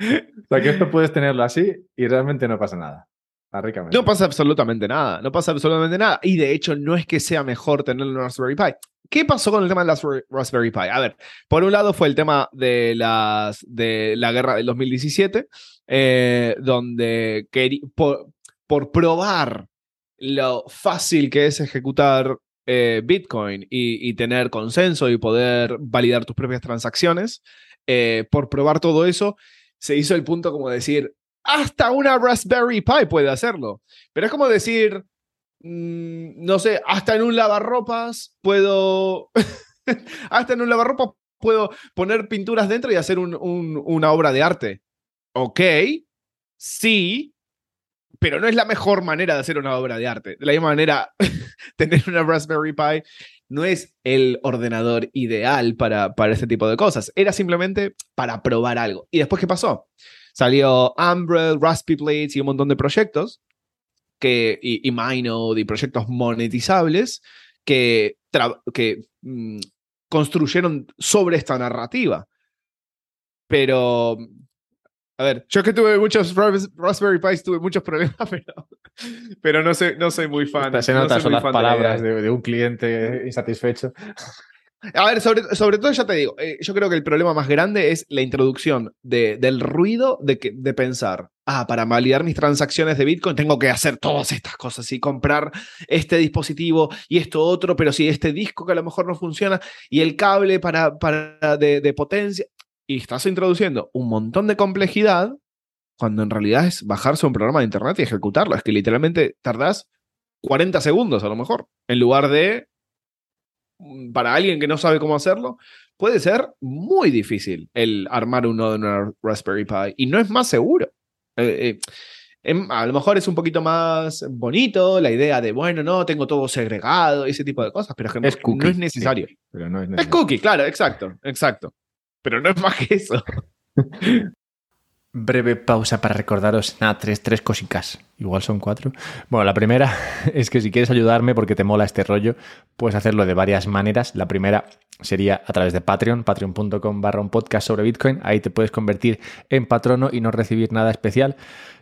A: O sea, que esto puedes tenerlo así y realmente no pasa nada. Ricamente.
B: No pasa absolutamente nada, no pasa absolutamente nada. Y de hecho, no es que sea mejor tener una Raspberry Pi. ¿Qué pasó con el tema de la Raspberry- Pi? A ver, por un lado fue el tema de, las, de la guerra del 2017, eh, donde por, por probar lo fácil que es ejecutar eh, Bitcoin y, y tener consenso y poder validar tus propias transacciones, eh, por probar todo eso, se hizo el punto como decir, hasta una Raspberry Pi puede hacerlo. Pero es como decir, mm, no sé, hasta en un lavarropas puedo, hasta en un lavarropas puedo poner pinturas dentro y hacer una obra de arte. Ok, sí, pero no es la mejor manera de hacer una obra de arte. De la misma manera, tener una Raspberry Pi no es el ordenador ideal para, para este tipo de cosas. Era simplemente para probar algo. ¿Y después qué pasó? Salió Umbrel, Raspberry Plates y un montón de proyectos que, y, y Minode y proyectos monetizables que, que mm, construyeron sobre esta narrativa. Pero a ver, yo que tuve muchos Raspberry Pis, tuve muchos problemas, pero, pero no, soy, no soy muy fan.
A: Se nota, son las palabras de, un cliente insatisfecho.
B: A ver, sobre, sobre todo ya te digo, eh, yo creo que el problema más grande es la introducción de, del ruido de, que, de pensar, ah, para validar mis transacciones de Bitcoin tengo que hacer todas estas cosas y comprar este dispositivo y esto otro, pero si este disco que a lo mejor no funciona y el cable para, para de, de potencia y estás introduciendo un montón de complejidad cuando en realidad es bajarse un programa de internet y ejecutarlo. Es que literalmente tardás 40 segundos a lo mejor, en lugar de, mm, para alguien que no sabe cómo hacerlo, puede ser muy difícil el armar un nodo en una Raspberry Pi y no es más seguro. Eh, eh, em, a lo mejor es un poquito más bonito la idea de, bueno, no, tengo todo segregado ese tipo de cosas, pero es, no es necesario.
A: pero no es,
B: necesario. es cookie, claro, exacto, exacto pero no es más que eso.
A: Breve pausa para recordaros, nada, tres, tres cositas. Igual son cuatro. Bueno, la primera es que si quieres ayudarme porque te mola este rollo, puedes hacerlo de varias maneras. La primera sería a través de Patreon, patreon.com barra un podcast sobre Bitcoin. Ahí te puedes convertir en patrono y no recibir nada especial.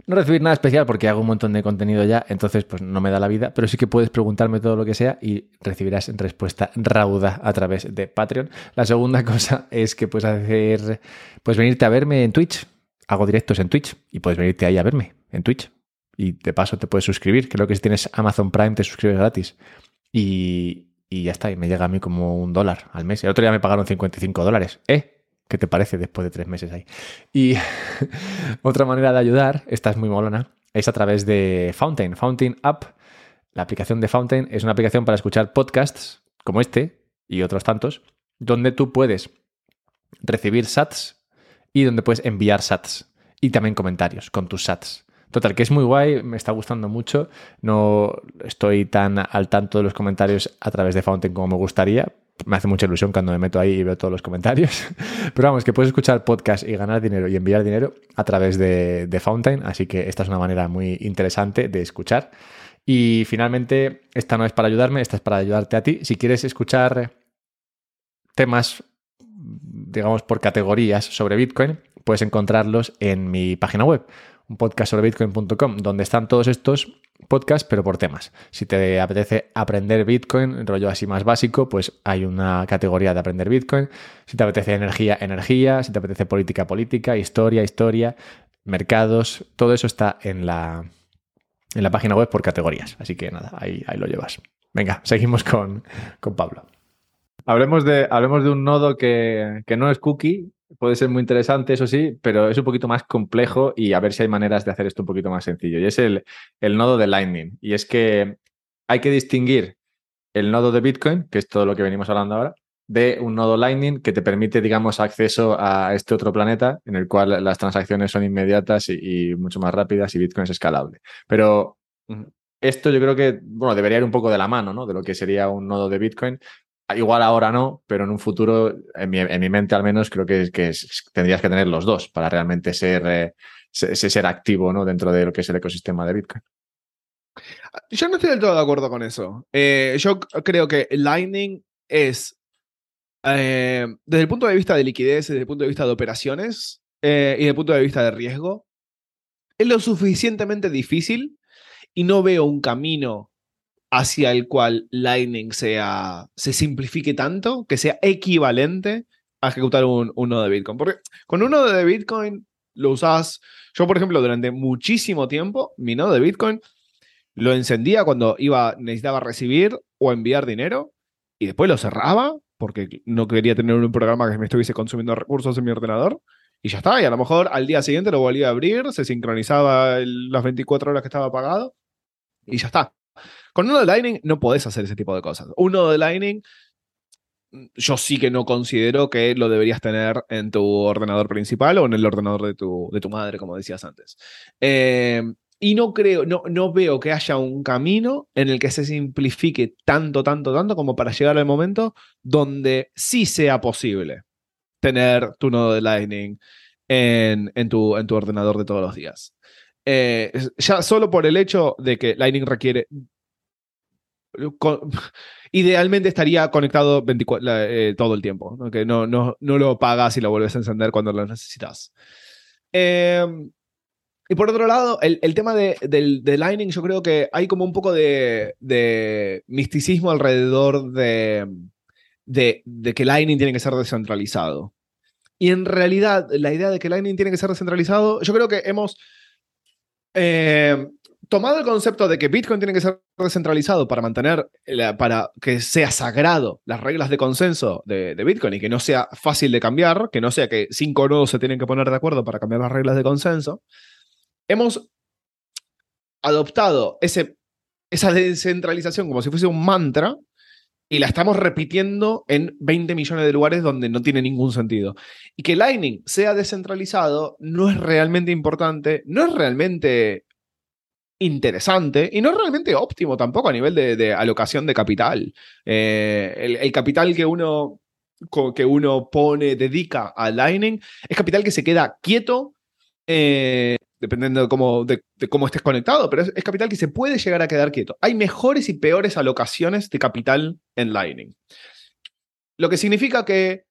A: No recibir nada especial porque hago un montón de contenido ya, entonces pues no me da la vida, pero sí que puedes preguntarme todo lo que sea y recibirás respuesta rauda a través de Patreon. La segunda cosa es que puedes hacer, puedes venirte a verme en Twitch. Hago directos en Twitch y puedes venirte ahí a verme en Twitch. Y de paso te puedes suscribir. Creo que si tienes Amazon Prime te suscribes gratis. Y, y ya está. Y me llega a mí como un dólar al mes. El otro día me pagaron 55 dólares. ¿Eh? ¿Qué te parece después de tres meses ahí? Y otra manera de ayudar, esta es muy molona, es a través de Fountain. Fountain App, la aplicación de Fountain es una aplicación para escuchar podcasts como este y otros tantos, donde tú puedes recibir sats y donde puedes enviar sats y también comentarios con tus sats. Total, que es muy guay, me está gustando mucho. No estoy tan al tanto de los comentarios a través de Fountain como me gustaría, me hace mucha ilusión cuando me meto ahí y veo todos los comentarios. Pero vamos, que puedes escuchar podcast y ganar dinero y enviar dinero a través de, Fountain, así que esta es una manera muy interesante de escuchar. Y finalmente, esta no es para ayudarme, esta es para ayudarte a ti. Si quieres escuchar temas, digamos, por categorías sobre Bitcoin, puedes encontrarlos en mi página web, un podcast sobre bitcoin.com, donde están todos estos podcast, pero por temas. Si te apetece aprender Bitcoin, rollo así más básico, pues hay una categoría de aprender Bitcoin. Si te apetece energía, energía. Si te apetece política, política. Historia, historia. Mercados. Todo eso está en la, en la página web por categorías. Así que nada, ahí, ahí lo llevas. Venga, seguimos con, con Pablo. Hablemos de, hablemos de un nodo que, que no es cookie, puede ser muy interesante, eso sí, pero es un poquito más complejo y a ver si hay maneras de hacer esto un poquito más sencillo. Y es el, el nodo de Lightning. Y es que hay que distinguir el nodo de Bitcoin, que es todo lo que venimos hablando ahora, de un nodo Lightning que te permite, digamos, acceso a este otro planeta en el cual las transacciones son inmediatas y, y mucho más rápidas y Bitcoin es escalable. Pero esto yo creo que, bueno, debería ir un poco de la mano, ¿no? De lo que sería un nodo de Bitcoin, Igual ahora no, pero en un futuro, en mi, mente al menos, creo que, tendrías que tener los dos para realmente ser, eh, ser, activo ¿no? dentro de lo que es el ecosistema de Bitcoin.
B: Yo no estoy del todo de acuerdo con eso. Eh, yo creo que Lightning es, eh, desde el punto de vista de liquidez, desde el punto de vista de operaciones y desde el punto de vista de riesgo, es lo suficientemente difícil y no veo un camino hacia el cual Lightning sea, se simplifique tanto, que sea equivalente a ejecutar un, nodo de Bitcoin. Porque con un nodo de Bitcoin lo usas, yo por ejemplo durante muchísimo tiempo, mi nodo de Bitcoin lo encendía cuando iba, necesitaba recibir o enviar dinero y después lo cerraba porque no quería tener un programa que me estuviese consumiendo recursos en mi ordenador. Y ya está, y a lo mejor al día siguiente lo volvía a abrir, se sincronizaba las 24 horas que estaba apagado y ya está. Con un nodo de Lightning no podés hacer ese tipo de cosas. Un nodo de Lightning yo sí que no considero que lo deberías tener en tu ordenador principal o en el ordenador de tu, de tu madre, como decías antes. Eh, y no creo, no, no veo que haya un camino en el que se simplifique tanto, tanto, tanto como para llegar al momento donde sí sea posible tener tu nodo de Lightning en, en, tu, en tu ordenador de todos los días. Eh, ya solo por el hecho de que Lightning requiere idealmente estaría conectado eh, todo el tiempo, ¿no? que no, no, no, lo pagas y lo vuelves a encender cuando lo necesitas. Em, y por otro lado, el, el tema de, del, de, Lightning, yo creo que hay como un poco de, de misticismo alrededor de, de, de, que Lightning tiene que ser descentralizado. Y en realidad, la idea de que Lightning tiene que ser descentralizado, yo creo que hemos eh, tomado el concepto de que Bitcoin tiene que ser descentralizado para mantener, para que sea sagrado las reglas de consenso de, Bitcoin y que no sea fácil de cambiar, que no sea que cinco nodos se tienen que poner de acuerdo para cambiar las reglas de consenso, hemos adoptado ese, esa descentralización como si fuese un mantra y la estamos repitiendo en 20 millones de lugares donde no tiene ningún sentido. Y que Lightning sea descentralizado no es realmente importante, no es realmente interesante y no realmente óptimo tampoco a nivel de, alocación de capital. Eh, el, capital que uno, que uno pone, dedica a Lightning, es capital que se queda quieto, eh, dependiendo de cómo, de, cómo estés conectado, pero es, es, capital que se puede llegar a quedar quieto. Hay mejores y peores alocaciones de capital en Lightning. Lo que significa que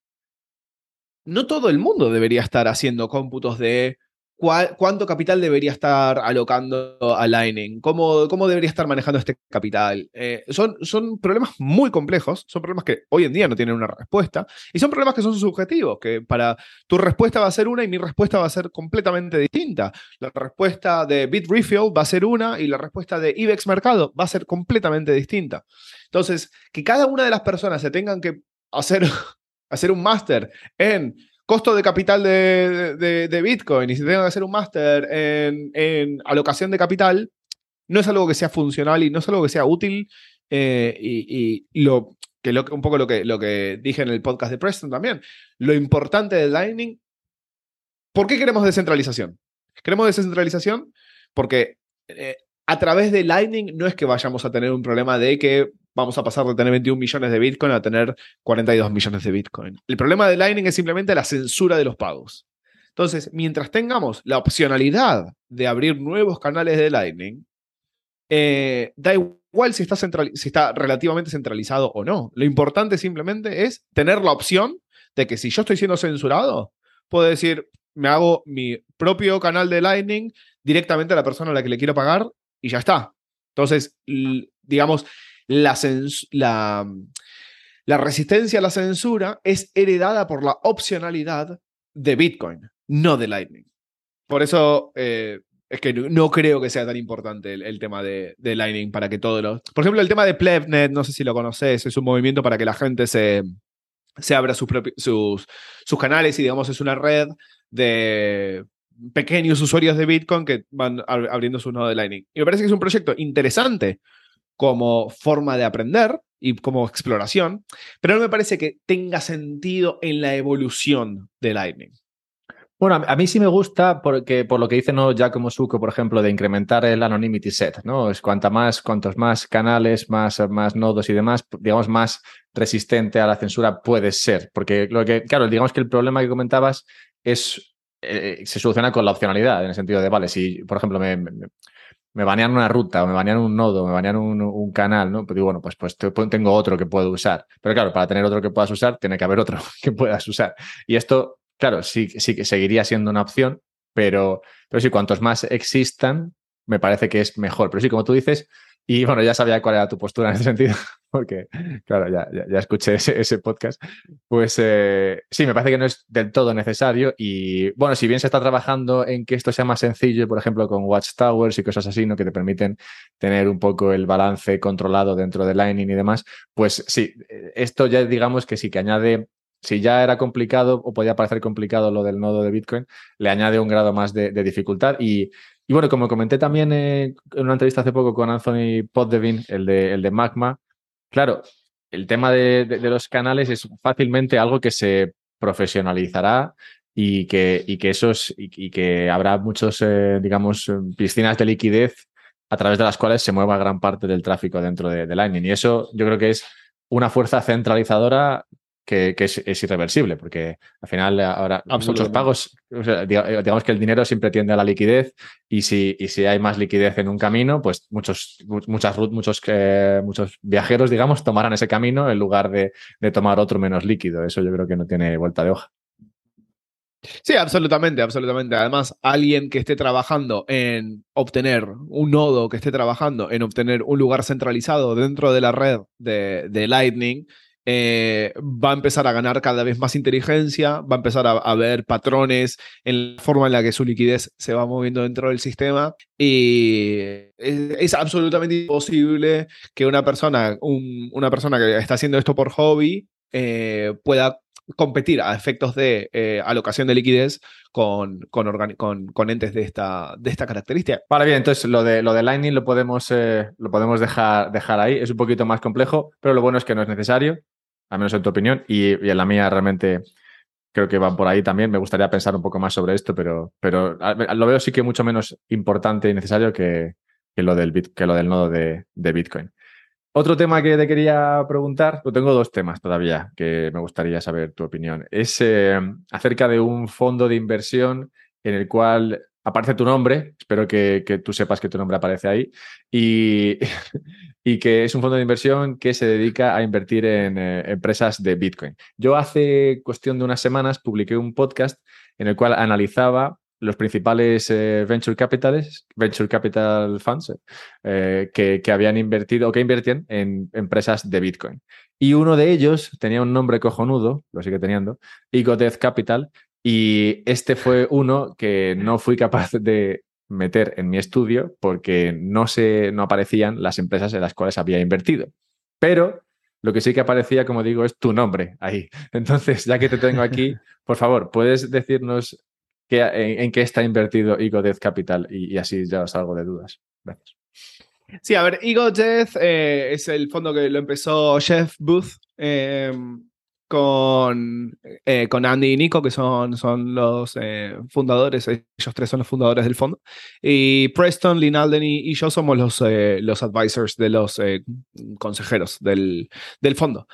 B: no todo el mundo debería estar haciendo cómputos de ¿Cuánto capital debería estar alocando a Lightning? ¿Cómo, cómo debería estar manejando este capital? Eh, son, son problemas muy complejos, son problemas que hoy en día no tienen una respuesta y son problemas que son subjetivos, que para tu respuesta va a ser una y mi respuesta va a ser completamente distinta. La respuesta de Bitrefill va a ser una y la respuesta de IBEX Mercado va a ser completamente distinta. Entonces, que cada una de las personas se tengan que hacer, hacer un máster en costo de capital de, Bitcoin y si tengo que hacer un máster en, alocación de capital, no es algo que sea funcional y no es algo que sea útil. Eh, y, lo que un poco lo que, lo que dije en el podcast de Preston también. Lo importante de Lightning. ¿Por qué queremos descentralización? Queremos descentralización porque eh, a través de Lightning no es que vayamos a tener un problema de que vamos a pasar de tener 21 millones de Bitcoin a tener 42 millones de Bitcoin. El problema de Lightning es simplemente la censura de los pagos. Entonces, mientras tengamos la opcionalidad de abrir nuevos canales de Lightning, eh, da igual si está, si está relativamente centralizado o no. Lo importante simplemente es tener la opción de que si yo estoy siendo censurado, puedo decir, me hago mi propio canal de Lightning directamente a la persona a la que le quiero pagar y ya está. Entonces, digamos, la, la, resistencia a la censura es heredada por la opcionalidad de Bitcoin, no de Lightning. Por eso eh, es que no creo que sea tan importante el, tema de, Lightning para que todos los... Por ejemplo, el tema de Plebnet, no sé si lo conoces, es un movimiento para que la gente se, se abra sus, sus, sus canales y digamos es una red de pequeños usuarios de Bitcoin que van abriendo su nodo de Lightning. Y me parece que es un proyecto interesante como forma de aprender y como exploración, pero no me parece que tenga sentido en la evolución de Lightning.
A: Bueno, a mí sí me gusta porque por lo que dice ¿no? Giacomo Suco, por ejemplo, de incrementar el anonymity set, ¿no? Es cuanta más, cuantos más canales, más, más nodos y demás, digamos, más resistente a la censura puede ser. Porque lo que, claro, digamos que el problema que comentabas es eh, se soluciona con la opcionalidad, en el sentido de, vale, si, por ejemplo, me, me banean una ruta o me banean un nodo, me banean un, canal, ¿no? Pues digo, bueno, pues, pues tengo otro que puedo usar. Pero claro, para tener otro que puedas usar, tiene que haber otro que puedas usar. Y esto, claro, sí, sí que seguiría siendo una opción, pero, pero sí, cuantos más existan, me parece que es mejor. Pero sí, como tú dices, y bueno, ya sabía cuál era tu postura en ese sentido, porque, claro, ya, ya, escuché ese, podcast. Pues eh, sí, me parece que no es del todo necesario. Y bueno, si bien se está trabajando en que esto sea más sencillo, por ejemplo, con Watchtowers y cosas así, ¿no? que te permiten tener un poco el balance controlado dentro de Lightning y demás, pues sí, esto ya digamos que sí que añade si ya era complicado o podía parecer complicado lo del nodo de Bitcoin, le añade un grado más de, de dificultad y y bueno, como comenté también en una entrevista hace poco con Anthony Poddevin, el de, el de Magma, claro, el tema de, los canales es fácilmente algo que se profesionalizará y que, y que, esos, y, que habrá muchos, eh, digamos, piscinas de liquidez a través de las cuales se mueva gran parte del tráfico dentro de, de Lightning. Y eso yo creo que es una fuerza centralizadora que, es, irreversible, porque al final ahora muchos pagos, digamos que el dinero siempre tiende a la liquidez y si, y si hay más liquidez en un camino, pues muchos, muchas, muchos, eh, muchos viajeros, digamos, tomarán ese camino en lugar de, de tomar otro menos líquido. Eso yo creo que no tiene vuelta de hoja.
B: Sí, absolutamente, absolutamente. Además, alguien que esté trabajando en obtener un nodo, que esté trabajando en obtener un lugar centralizado dentro de la red de, de Lightning, eh, va a empezar a ganar cada vez más inteligencia, va a empezar a, ver patrones en la forma en la que su liquidez se va moviendo dentro del sistema y es, absolutamente imposible que una persona, una persona que está haciendo esto por hobby eh, pueda competir a efectos de eh, alocación de liquidez con, con, entes de esta, de esta característica.
A: Vale, bien, entonces lo de, lo de Lightning lo podemos, lo podemos dejar, dejar ahí. Es un poquito más complejo, pero lo bueno es que no es necesario al menos en tu opinión, y, en la mía realmente creo que van por ahí también. Me gustaría pensar un poco más sobre esto, pero, pero lo veo sí que mucho menos importante y necesario que, lo, del que lo del nodo de, Bitcoin. Otro tema que te quería preguntar, pues tengo dos temas todavía que me gustaría saber tu opinión. Es eh, acerca de un fondo de inversión en el cual aparece tu nombre, espero que, tú sepas que tu nombre aparece ahí, y, y, que es un fondo de inversión que se dedica a invertir en eh, empresas de Bitcoin. Yo hace cuestión de unas semanas publiqué un podcast en el cual analizaba los principales eh, venture capitales, venture capital funds eh, que, habían invertido o que invertían en empresas de Bitcoin. Y uno de ellos tenía un nombre cojonudo, lo sigue teniendo, Death Capital, y este fue uno que no fui capaz de meter en mi estudio porque no, se, no aparecían las empresas en las cuales había invertido. Pero lo que sí que aparecía, como digo, es tu nombre ahí. Entonces, ya que te tengo aquí, por favor, ¿puedes decirnos qué, en, qué está invertido Ego Death Capital? Y, así ya os salgo de dudas. Gracias.
B: Sí, a ver, Ego Death eh, es el fondo que lo empezó Jeff Booth. Eh, con, eh, con Andy y Nico, que son, son los eh, fundadores, ellos tres son los fundadores del fondo. Y Preston, Linalden y, yo somos los, eh, los advisors de los consejeros del, del, fondo.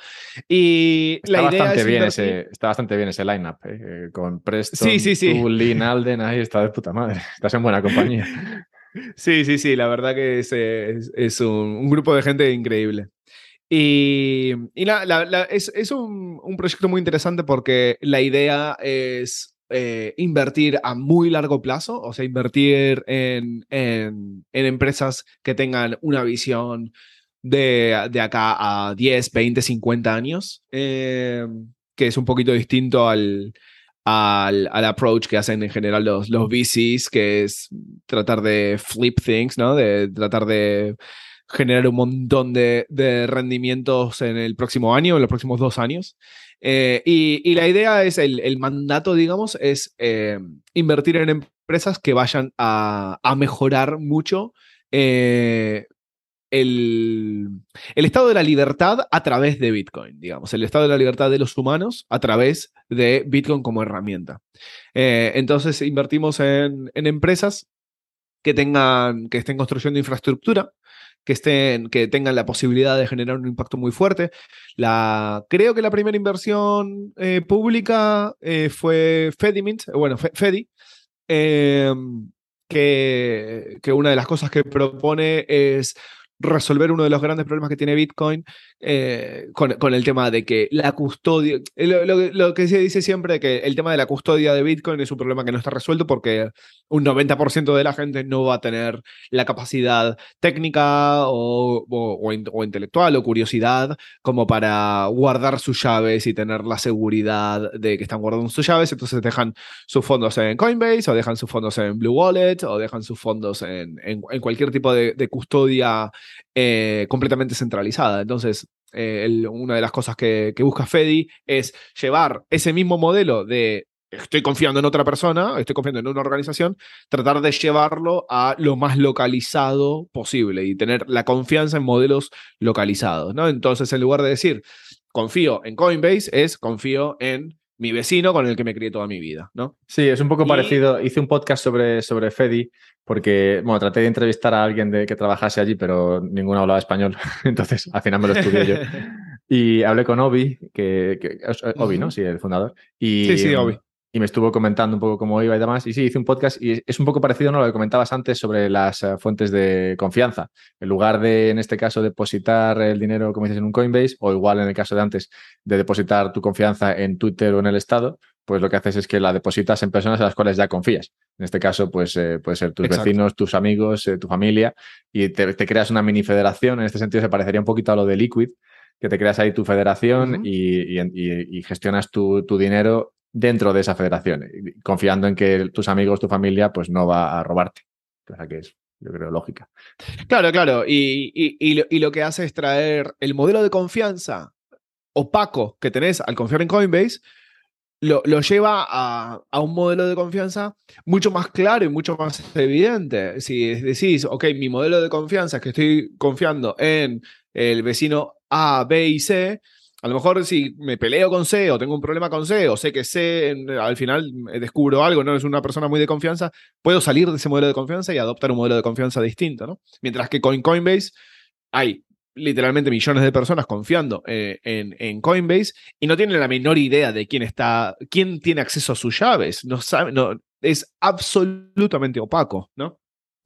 B: Y
A: está, bastante bien ese, está bastante bien ese lineup, con Preston, sí, sí, sí. Linalden, ahí está de puta madre. Estás en buena compañía.
B: Sí, sí, sí, la verdad que es, es, un, un grupo de gente increíble. Y, es, un, proyecto muy interesante porque la idea es eh, invertir a muy largo plazo, o sea, invertir en, empresas que tengan una visión de, acá a 10, 20, 50 años, eh, que es un poquito distinto al, al, approach que hacen en general los, los VCs, que es tratar de flip things, ¿no? De tratar de generar un montón de, rendimientos en el próximo año, en los próximos dos años. Eh, y, la idea es, el, mandato, digamos, es eh, invertir en empresas que vayan a, mejorar mucho eh, el, estado de la libertad a través de Bitcoin, digamos, el estado de la libertad de los humanos a través de Bitcoin como herramienta. entonces, invertimos en, en empresas que tengan, que estén construyendo infraestructura, que, estén, que tengan la posibilidad de generar un impacto muy fuerte. La, creo que la primera inversión eh, pública eh, fue Fedimint, bueno, Fedi, em, que, que una de las cosas que propone es resolver uno de los grandes problemas que tiene Bitcoin eh, con, el tema de que la custodia, eh, lo, que se dice siempre que el tema de la custodia de Bitcoin es un problema que no está resuelto porque un 90% de la gente no va a tener la capacidad técnica o, intelectual o curiosidad como para guardar sus llaves y tener la seguridad de que están guardando sus llaves, entonces dejan sus fondos en Coinbase o dejan sus fondos en Blue Wallet o dejan sus fondos en, cualquier tipo de custodia eh, completamente centralizada. Entonces, eh, una de las cosas que, busca Fedi es llevar ese mismo modelo de estoy confiando en otra persona, estoy confiando en una organización, tratar de llevarlo a lo más localizado posible y tener la confianza en modelos localizados, ¿no? Entonces, en lugar de decir, confío en Coinbase, es confío en mi vecino con el que me crié toda mi vida, ¿no?
A: Sí, es un poco parecido. Hice un podcast sobre, sobre Fedi porque, bueno, traté de entrevistar a alguien de, que trabajase allí, pero ninguno hablaba español. Entonces, al final me lo estudié yo. Y hablé con Obi, que, Obi, ¿no? Sí, el fundador. Y,
B: sí, sí, Obi
A: y me estuvo comentando un poco cómo iba y demás. Y sí, hice un podcast y es un poco parecido a lo que comentabas antes sobre las eh, fuentes de confianza. En lugar de, en este caso, depositar el dinero, como dices, en un Coinbase, o igual en el caso de antes, de depositar tu confianza en Twitter o en el Estado, pues lo que haces es que la depositas en personas a las cuales ya confías. En este caso, pues eh, puede ser tus vecinos, tus amigos, eh, tu familia, y te, creas una mini federación. En este sentido, se parecería un poquito a lo de Liquid, que te creas ahí tu federación y, gestionas tu, tu dinero dentro de esa federación, confiando en que tus amigos, tu familia, pues no va a robarte. O sea que es, yo creo, lógica.
B: Claro, claro. Y, y, lo, que hace es traer el modelo de confianza opaco que tenés al confiar en Coinbase, lo, lo lleva a, a, un modelo de confianza mucho más claro y mucho más evidente. Si decís, ok, mi modelo de confianza es que estoy confiando en el vecino A, B y C, a lo mejor si me peleo con C o tengo un problema con C o sé que C al final descubro algo, no es una persona muy de confianza, puedo salir de ese modelo de confianza y adoptar un modelo de confianza distinto, ¿no? Mientras que con Coinbase hay literalmente millones de personas confiando eh, en, en, Coinbase y no tienen la menor idea de quién está, quién tiene acceso a sus llaves, no sabe, no, es absolutamente opaco, ¿no?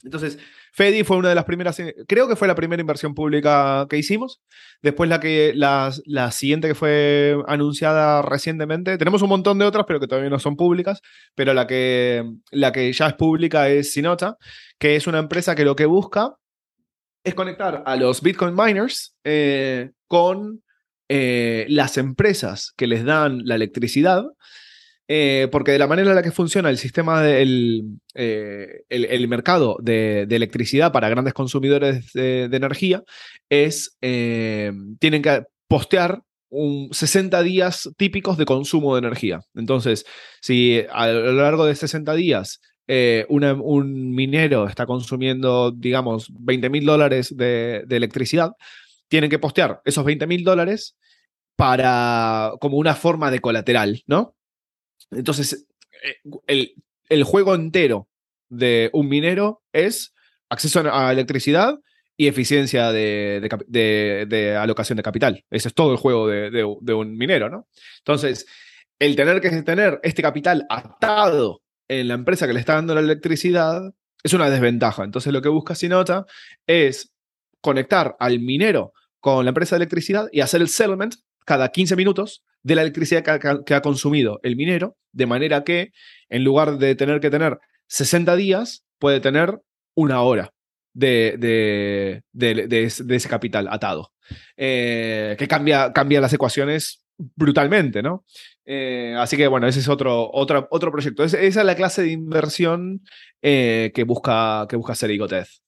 B: Entonces, Fedi fue una de las primeras, eh, creo que fue la primera inversión pública que hicimos. Después la, que, la, la, siguiente que fue anunciada recientemente. Tenemos un montón de otras, pero que todavía no son públicas. Pero la que, la que ya es pública es Sinota, que es una empresa que lo que busca es conectar a los Bitcoin miners eh, con eh, las empresas que les dan la electricidad eh, porque de la manera en la que funciona el sistema del eh, el, mercado de, electricidad para grandes consumidores de, energía es, eh, tienen que postear un 60 días típicos de consumo de energía. Entonces, si a lo largo de 60 días un minero está consumiendo, digamos, 20 mil dólares de, de electricidad, tienen que postear esos 20 mil dólares para como una forma de colateral, ¿no? Entonces, eh, el, juego entero de un minero es acceso a electricidad y eficiencia de, alocación de capital. Ese es todo el juego de, un minero, ¿no? Entonces, el tener que tener este capital atado en la empresa que le está dando la electricidad es una desventaja. Entonces, lo que busca Sinota es conectar al minero con la empresa de electricidad y hacer el settlement cada 15 minutos de la electricidad que ha, consumido el minero, de manera que en lugar de tener que tener 60 días, puede tener una hora de, de, ese capital atado, eh, que cambia, cambia las ecuaciones brutalmente, ¿no? Eh, así que bueno, ese es otro, otro, otro proyecto. esa es la clase de inversión eh, que, busca, que busca hacer Igotez.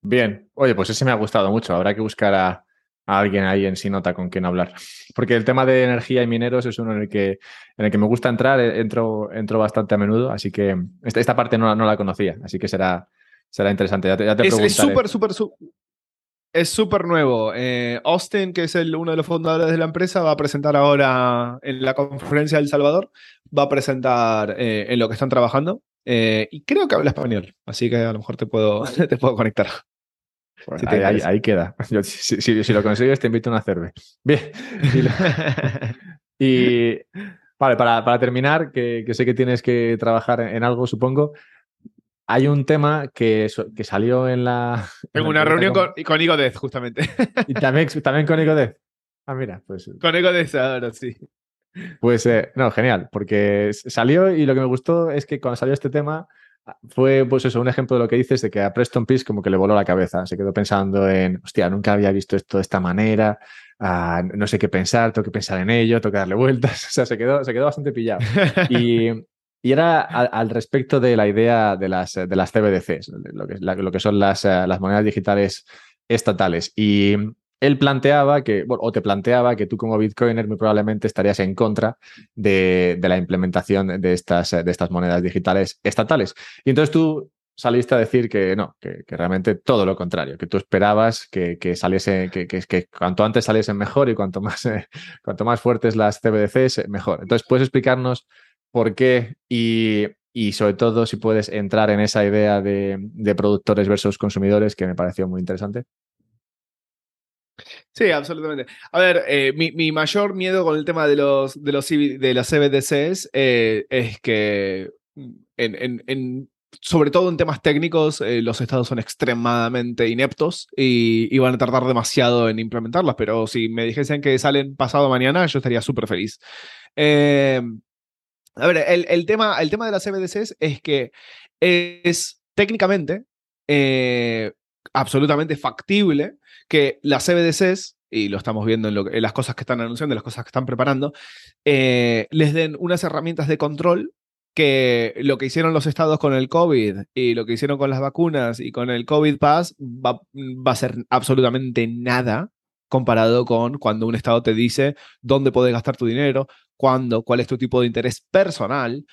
A: Bien, oye, pues ese me ha gustado mucho. Habrá que buscar a, a alguien ahí en nota con quien hablar. Porque el tema de energía y mineros es uno en el que, en el que me gusta entrar, eh, entro, entro bastante a menudo, así que esta, esta parte no, no, la conocía, así que será, será interesante. Ya te,
B: es súper, súper, es súper nuevo. Eh, Austin, que es el, uno de los fundadores de la empresa, va a presentar ahora en la conferencia del Salvador, va a presentar eh, en lo que están trabajando. y creo que habla español, así que a lo mejor te puedo, te puedo conectar
A: ahí, queda. si, lo consigues, te invito a una cerveza. Bien. Y, vale, para, terminar, que, sé que tienes que trabajar en algo, supongo. Hay un tema que, que salió en la.
B: En una reunión con, con Igodez, justamente.
A: Y también, también con Igodez. Ah, mira, pues.
B: Con Igodez ahora sí.
A: Pues eh, no, genial, porque salió y lo que me gustó es que cuando salió este tema fue pues eso, un ejemplo de lo que dices de que a Preston Peace como que le voló la cabeza, se quedó pensando en, hostia, nunca había visto esto de esta manera, ah, no sé qué pensar, tengo que pensar en ello, tengo que darle vueltas, o sea, se quedó, se quedó bastante pillado. Y, y era al, respecto de la idea de las, de las CBDCs, lo que, lo que son las, eh, las monedas digitales estatales. Y él planteaba que, bueno, o te planteaba que tú como Bitcoiner muy probablemente estarías en contra de, la implementación de estas, monedas digitales estatales. Y entonces tú saliste a decir que no, que, realmente todo lo contrario, que tú esperabas que, saliese, que, que, cuanto antes saliesen mejor y cuanto más, fuertes las CBDCs, mejor. Entonces, ¿puedes explicarnos por qué y, sobre todo si puedes entrar en esa idea de, de productores versus consumidores que me pareció muy interesante?
B: Sí, absolutamente. A ver, eh, mi, mayor miedo con el tema de los, de los, de las CBDCs eh, es que, mm, en, sobre todo en temas técnicos, eh, los estados son extremadamente ineptos y, van a tardar demasiado en implementarlas, pero si me dijesen que salen pasado mañana, yo estaría súper feliz. a ver, el, tema, el tema de las CBDCs es que es técnicamente absolutamente factible que las CBDCs, y lo estamos viendo en, las cosas que están anunciando, las cosas que están preparando, eh, les den unas herramientas de control que lo que hicieron los estados con el COVID y lo que hicieron con las vacunas y con el COVID Pass va, va a ser absolutamente nada comparado con cuando un estado te dice dónde puedes gastar tu dinero, cuándo, cuál es tu tipo de interés personal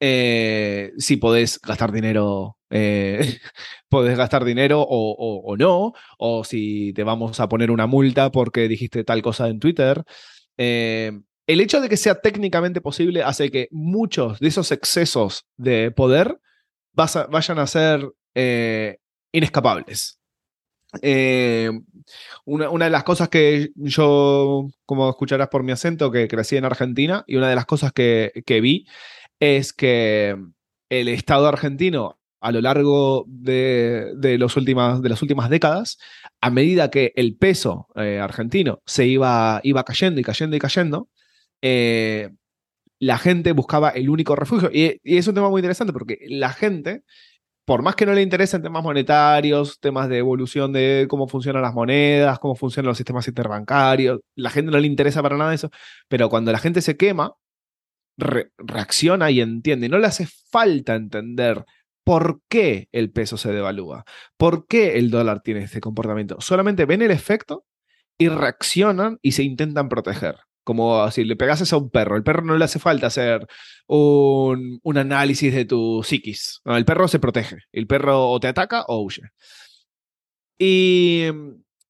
B: eh, si podés gastar dinero, eh, podés gastar dinero o, no, o si te vamos a poner una multa porque dijiste tal cosa en Twitter. Eh, el hecho de que sea técnicamente posible hace que muchos de esos excesos de poder vayan a ser inescapables. una, de las cosas que yo, como escucharás por mi acento, que crecí en Argentina, y una de las cosas que vi es que el Estado argentino a lo largo de, los últimas, de las últimas décadas, a medida que el peso eh, argentino se iba, iba cayendo y cayendo y cayendo, eh, la gente buscaba el único refugio. Y, es un tema muy interesante porque la gente, por más que no le interesen temas monetarios, temas de evolución de cómo funcionan las monedas, cómo funcionan los sistemas interbancarios, la gente no le interesa para nada eso, pero cuando la gente se quema, reacciona y entiende. No le hace falta entender por qué el peso se devalúa, por qué el dólar tiene este comportamiento. Solamente ven el efecto y reaccionan y se intentan proteger. Como si le pegases a un perro. El perro no le hace falta hacer un, análisis de tu psiquis. el perro se protege. El perro o te ataca o huye. Y,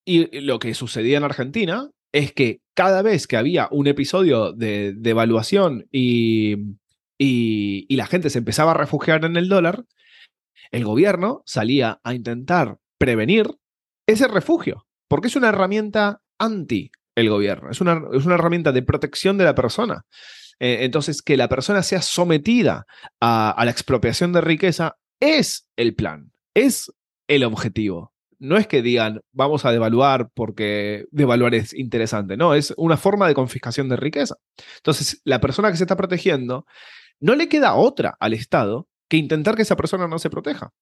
B: lo que sucedía en Argentina es que cada vez que había un episodio de, devaluación y, y, la gente se empezaba a refugiar en el dólar, el gobierno salía a intentar prevenir ese refugio, porque es una herramienta anti el gobierno, es una, es una herramienta de protección de la persona. Eh, entonces, que la persona sea sometida a, a la expropiación de riqueza es el plan, es el objetivo no es que digan vamos a devaluar porque devaluar es interesante, no, es una forma de confiscación de riqueza. Entonces, la persona que se está protegiendo, no le queda otra al Estado que intentar que esa persona no se proteja.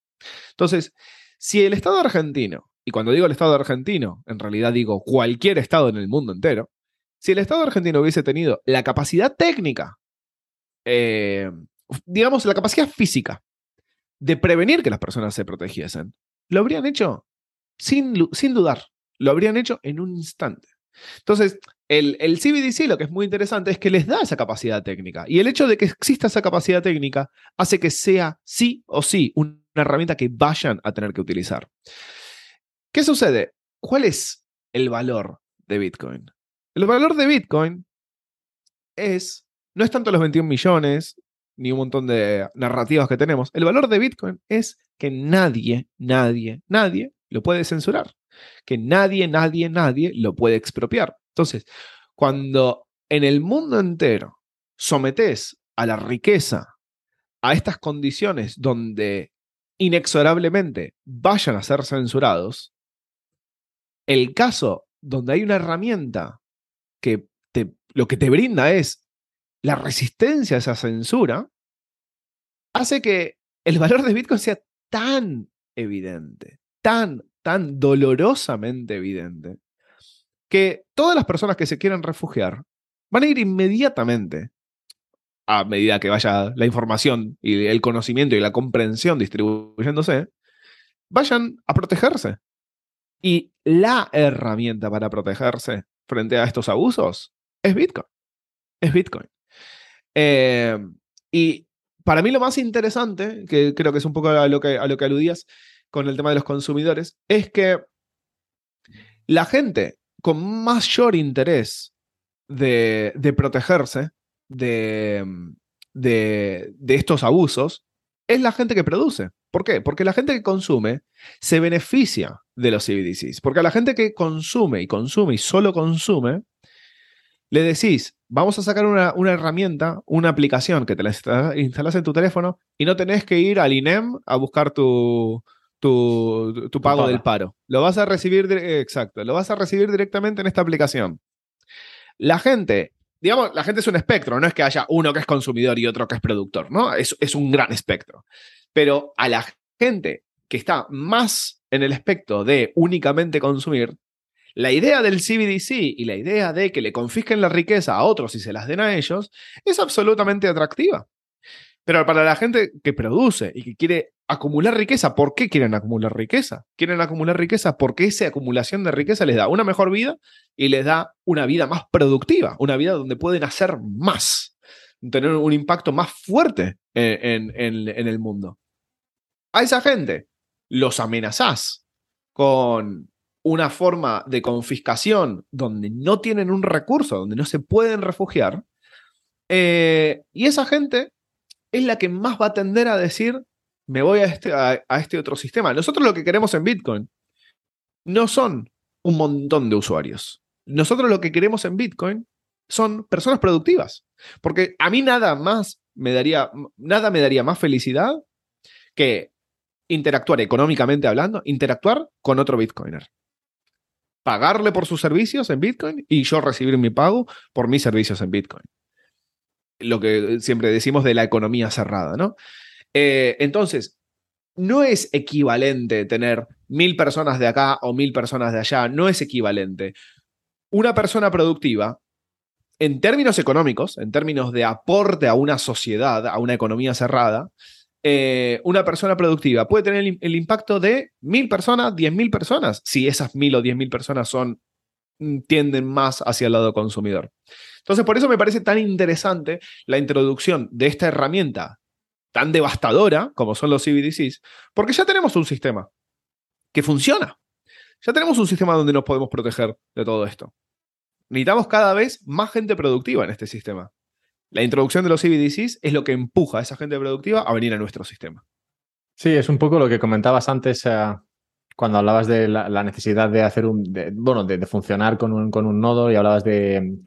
B: Entonces, si el Estado argentino, y cuando digo el Estado argentino, en realidad digo cualquier Estado en el mundo entero, si el Estado argentino hubiese tenido la capacidad técnica, eh, digamos, la capacidad física de prevenir que las personas se protegiesen, lo habrían hecho sin, dudar. Lo habrían hecho en un instante. Entonces, el, el, CBDC lo que es muy interesante es que les da esa capacidad técnica. Y el hecho de que exista esa capacidad técnica hace que sea sí o sí una herramienta que vayan a tener que utilizar. ¿Qué sucede? ¿Cuál es el valor de Bitcoin? El valor de Bitcoin es, no es tanto los 21 millones, ni un montón de narrativas que tenemos. El valor de Bitcoin es que nadie, nadie, nadie lo puede censurar, que nadie, nadie, nadie lo puede expropiar. Entonces, cuando en el mundo entero sometes a la riqueza a estas condiciones donde inexorablemente vayan a ser censurados, el caso donde hay una herramienta que te, lo que te brinda es la resistencia a esa censura, hace que el valor de Bitcoin sea tan evidente, tan, tan dolorosamente evidente que todas las personas que se quieran refugiar van a ir inmediatamente, a medida que vaya la información y el conocimiento y la comprensión distribuyéndose, vayan a protegerse. Y la herramienta para protegerse frente a estos abusos es Bitcoin. Es Bitcoin. Eh, y para mí lo más interesante, que creo que es un poco a lo que, a lo que aludías con el tema de los consumidores, es que la gente con mayor interés de, protegerse de, de, de estos abusos es la gente que produce. ¿Por qué? Porque la gente que consume se beneficia de los CBDCs. Porque a la gente que consume y consume y solo consume, le decís, vamos a sacar una, una herramienta, una aplicación que te la instalas en tu teléfono y no tenés que ir al INEM a buscar tu, tu, tu pago del paro. Lo vas a recibir, exacto, lo vas a recibir directamente en esta aplicación. La gente digamos, la gente es un espectro, no es que haya uno que es consumidor y otro que es productor, ¿no? Es, es un gran espectro. Pero a la gente que está más en el espectro de únicamente consumir, la idea del CBDC y la idea de que le confisquen la riqueza a otros y se las den a ellos es absolutamente atractiva. Pero para la gente que produce y que quiere acumular riqueza, ¿por qué quieren acumular riqueza? Quieren acumular riqueza porque esa acumulación de riqueza les da una mejor vida y les da una vida más productiva, una vida donde pueden hacer más, tener un impacto más fuerte en, el mundo. A esa gente los amenazás con una forma de confiscación donde no tienen un recurso, donde no se pueden refugiar, eh, y esa gente es la que más va a tender a decir, me voy a este, a, este otro sistema. Nosotros lo que queremos en Bitcoin no son un montón de usuarios. Nosotros lo que queremos en Bitcoin son personas productivas. Porque a mí nada más me daría, nada me daría más felicidad que interactuar económicamente hablando, interactuar con otro Bitcoiner. Pagarle por sus servicios en Bitcoin y yo recibir mi pago por mis servicios en Bitcoin lo que siempre decimos de la economía cerrada, ¿no? Eh, entonces, no es equivalente tener mil personas de acá o mil personas de allá, no es equivalente. Una persona productiva, en términos económicos, en términos de aporte a una sociedad, a una economía cerrada, eh, una persona productiva puede tener el, el impacto de mil personas, diez mil personas, si esas mil o diez mil personas son mm, tienden más hacia el lado consumidor. Entonces, por eso me parece tan interesante la introducción de esta herramienta tan devastadora como son los CBDCs, porque ya tenemos un sistema que funciona. Ya tenemos un sistema donde nos podemos proteger de todo esto. Necesitamos cada vez más gente productiva en este sistema. La introducción de los CBDCs es lo que empuja a esa gente productiva a venir a nuestro sistema.
A: Sí, es un poco lo que comentabas antes eh, cuando hablabas de la, necesidad de hacer un, bueno, de, funcionar con un, con un nodo y hablabas de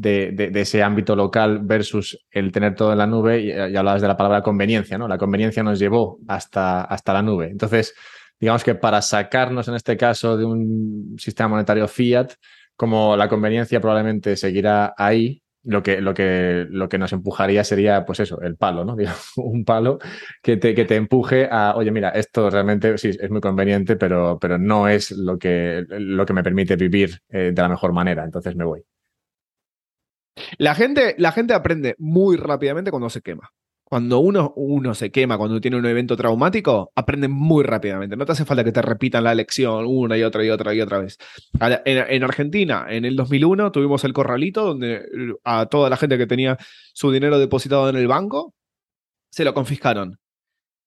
A: de, ese ámbito local versus el tener todo en la nube, y, hablabas de la palabra conveniencia, ¿no? La conveniencia nos llevó hasta, hasta la nube. Entonces, digamos que para sacarnos en este caso de un sistema monetario fiat, como la conveniencia probablemente seguirá ahí, lo que, lo que, lo que nos empujaría sería, pues eso, el palo, ¿no? un palo que te, que te empuje a, oye, mira, esto realmente sí es muy conveniente, pero, pero no es lo que, lo que me permite vivir eh, de la mejor manera, entonces me voy.
B: La gente, la gente aprende muy rápidamente cuando se quema. Cuando uno, uno se quema, cuando tiene un evento traumático, aprende muy rápidamente. No te hace falta que te repitan la lección una y otra y otra y otra vez. En, Argentina, en el 2001, tuvimos el corralito donde a toda la gente que tenía su dinero depositado en el banco, se lo confiscaron.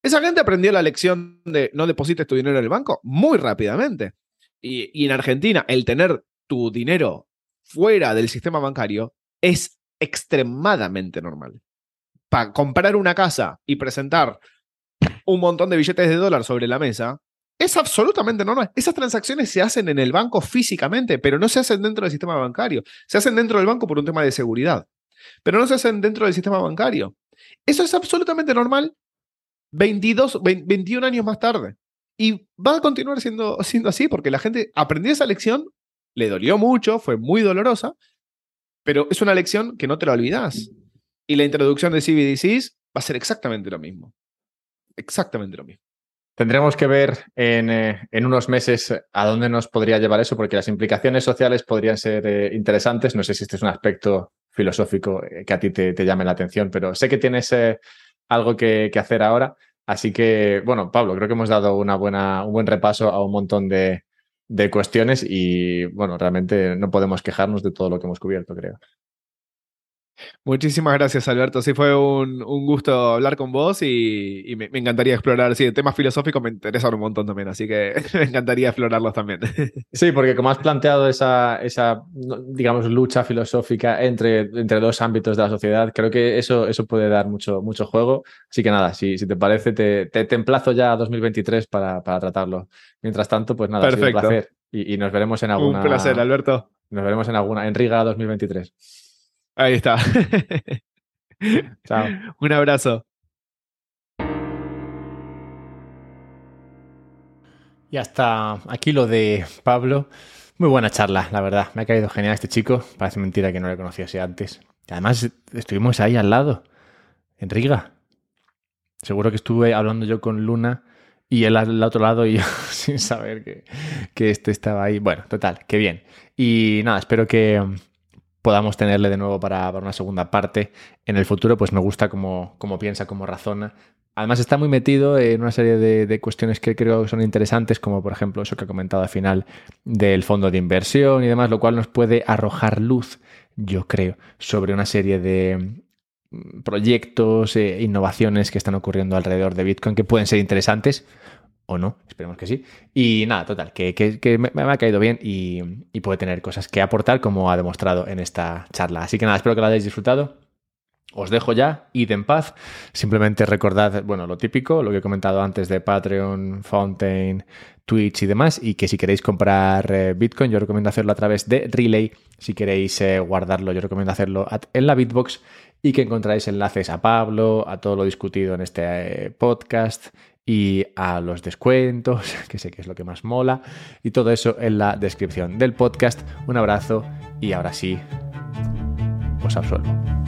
B: Esa gente aprendió la lección de no deposites tu dinero en el banco muy rápidamente. Y, y en Argentina, el tener tu dinero fuera del sistema bancario es extremadamente normal. Para comprar una casa y presentar un montón de billetes de dólar sobre la mesa, es absolutamente normal. Esas transacciones se hacen en el banco físicamente, pero no se hacen dentro del sistema bancario. Se hacen dentro del banco por un tema de seguridad, pero no se hacen dentro del sistema bancario. Eso es absolutamente normal 22, 21 años más tarde. Y va a continuar siendo, siendo así porque la gente aprendió esa lección, le dolió mucho, fue muy dolorosa, pero es una lección que no te la olvidas. Y la introducción de CBDCs va a ser exactamente lo mismo. Exactamente lo mismo.
A: Tendremos que ver en, eh, en, unos meses a dónde nos podría llevar eso, porque las implicaciones sociales podrían ser eh, interesantes. No sé si este es un aspecto filosófico eh, que a ti te, llame la atención, pero sé que tienes algo que, que, hacer ahora. Así que, bueno, Pablo, creo que hemos dado una buena, un buen repaso a un montón de, de cuestiones y bueno, realmente no podemos quejarnos de todo lo que hemos cubierto, creo.
B: Muchísimas gracias, Alberto. Sí, fue un, gusto hablar con vos y, me, encantaría explorar. Sí, temas filosóficos me interesan un montón también, así que me encantaría explorarlos también.
A: Sí, porque como has planteado esa, esa digamos, lucha filosófica entre, entre dos ámbitos de la sociedad, creo que eso, eso puede dar mucho, mucho juego. Así que nada, si, si te parece, te, te, emplazo ya a 2023 para, para tratarlo. Mientras tanto, pues nada,
B: Perfecto.
A: un placer. Y, y, nos veremos en alguna.
B: Un placer, Alberto.
A: Nos veremos en alguna, en Riga 2023.
B: Ahí está.
A: Chao.
B: Un abrazo.
A: Y hasta aquí lo de Pablo. Muy buena charla, la verdad. Me ha caído genial este chico. Parece mentira que no le conociese antes. Además, estuvimos ahí al lado, en Riga. Seguro que estuve hablando yo con Luna y él al otro lado y yo sin saber que, que este estaba ahí. Bueno, total, qué bien. Y nada, espero que, podamos tenerle de nuevo para, una segunda parte. En el futuro, pues me gusta cómo, piensa, cómo razona. Además está muy metido en una serie de, cuestiones que creo que son interesantes, como por ejemplo eso que ha comentado al final del fondo de inversión y demás, lo cual nos puede arrojar luz, yo creo, sobre una serie de mm, proyectos e innovaciones que están ocurriendo alrededor de Bitcoin que pueden ser interesantes no, esperemos que sí. Y nada, total, que, me, ha caído bien y, puede tener cosas que aportar como ha demostrado en esta charla. Así que nada, espero que la hayáis disfrutado. Os dejo ya, id en paz. Simplemente recordad, bueno, lo típico, lo que he comentado antes de Patreon, Fountain, Twitch y demás. Y que si queréis comprar eh, Bitcoin, yo recomiendo hacerlo a través de Relay. Si queréis eh, guardarlo, yo recomiendo hacerlo en la Bitbox. Y que encontráis enlaces a Pablo, a todo lo discutido en este eh, podcast y a los descuentos, que sé que es lo que más mola, y todo eso en la descripción del podcast. Un abrazo y ahora sí, os absuelvo.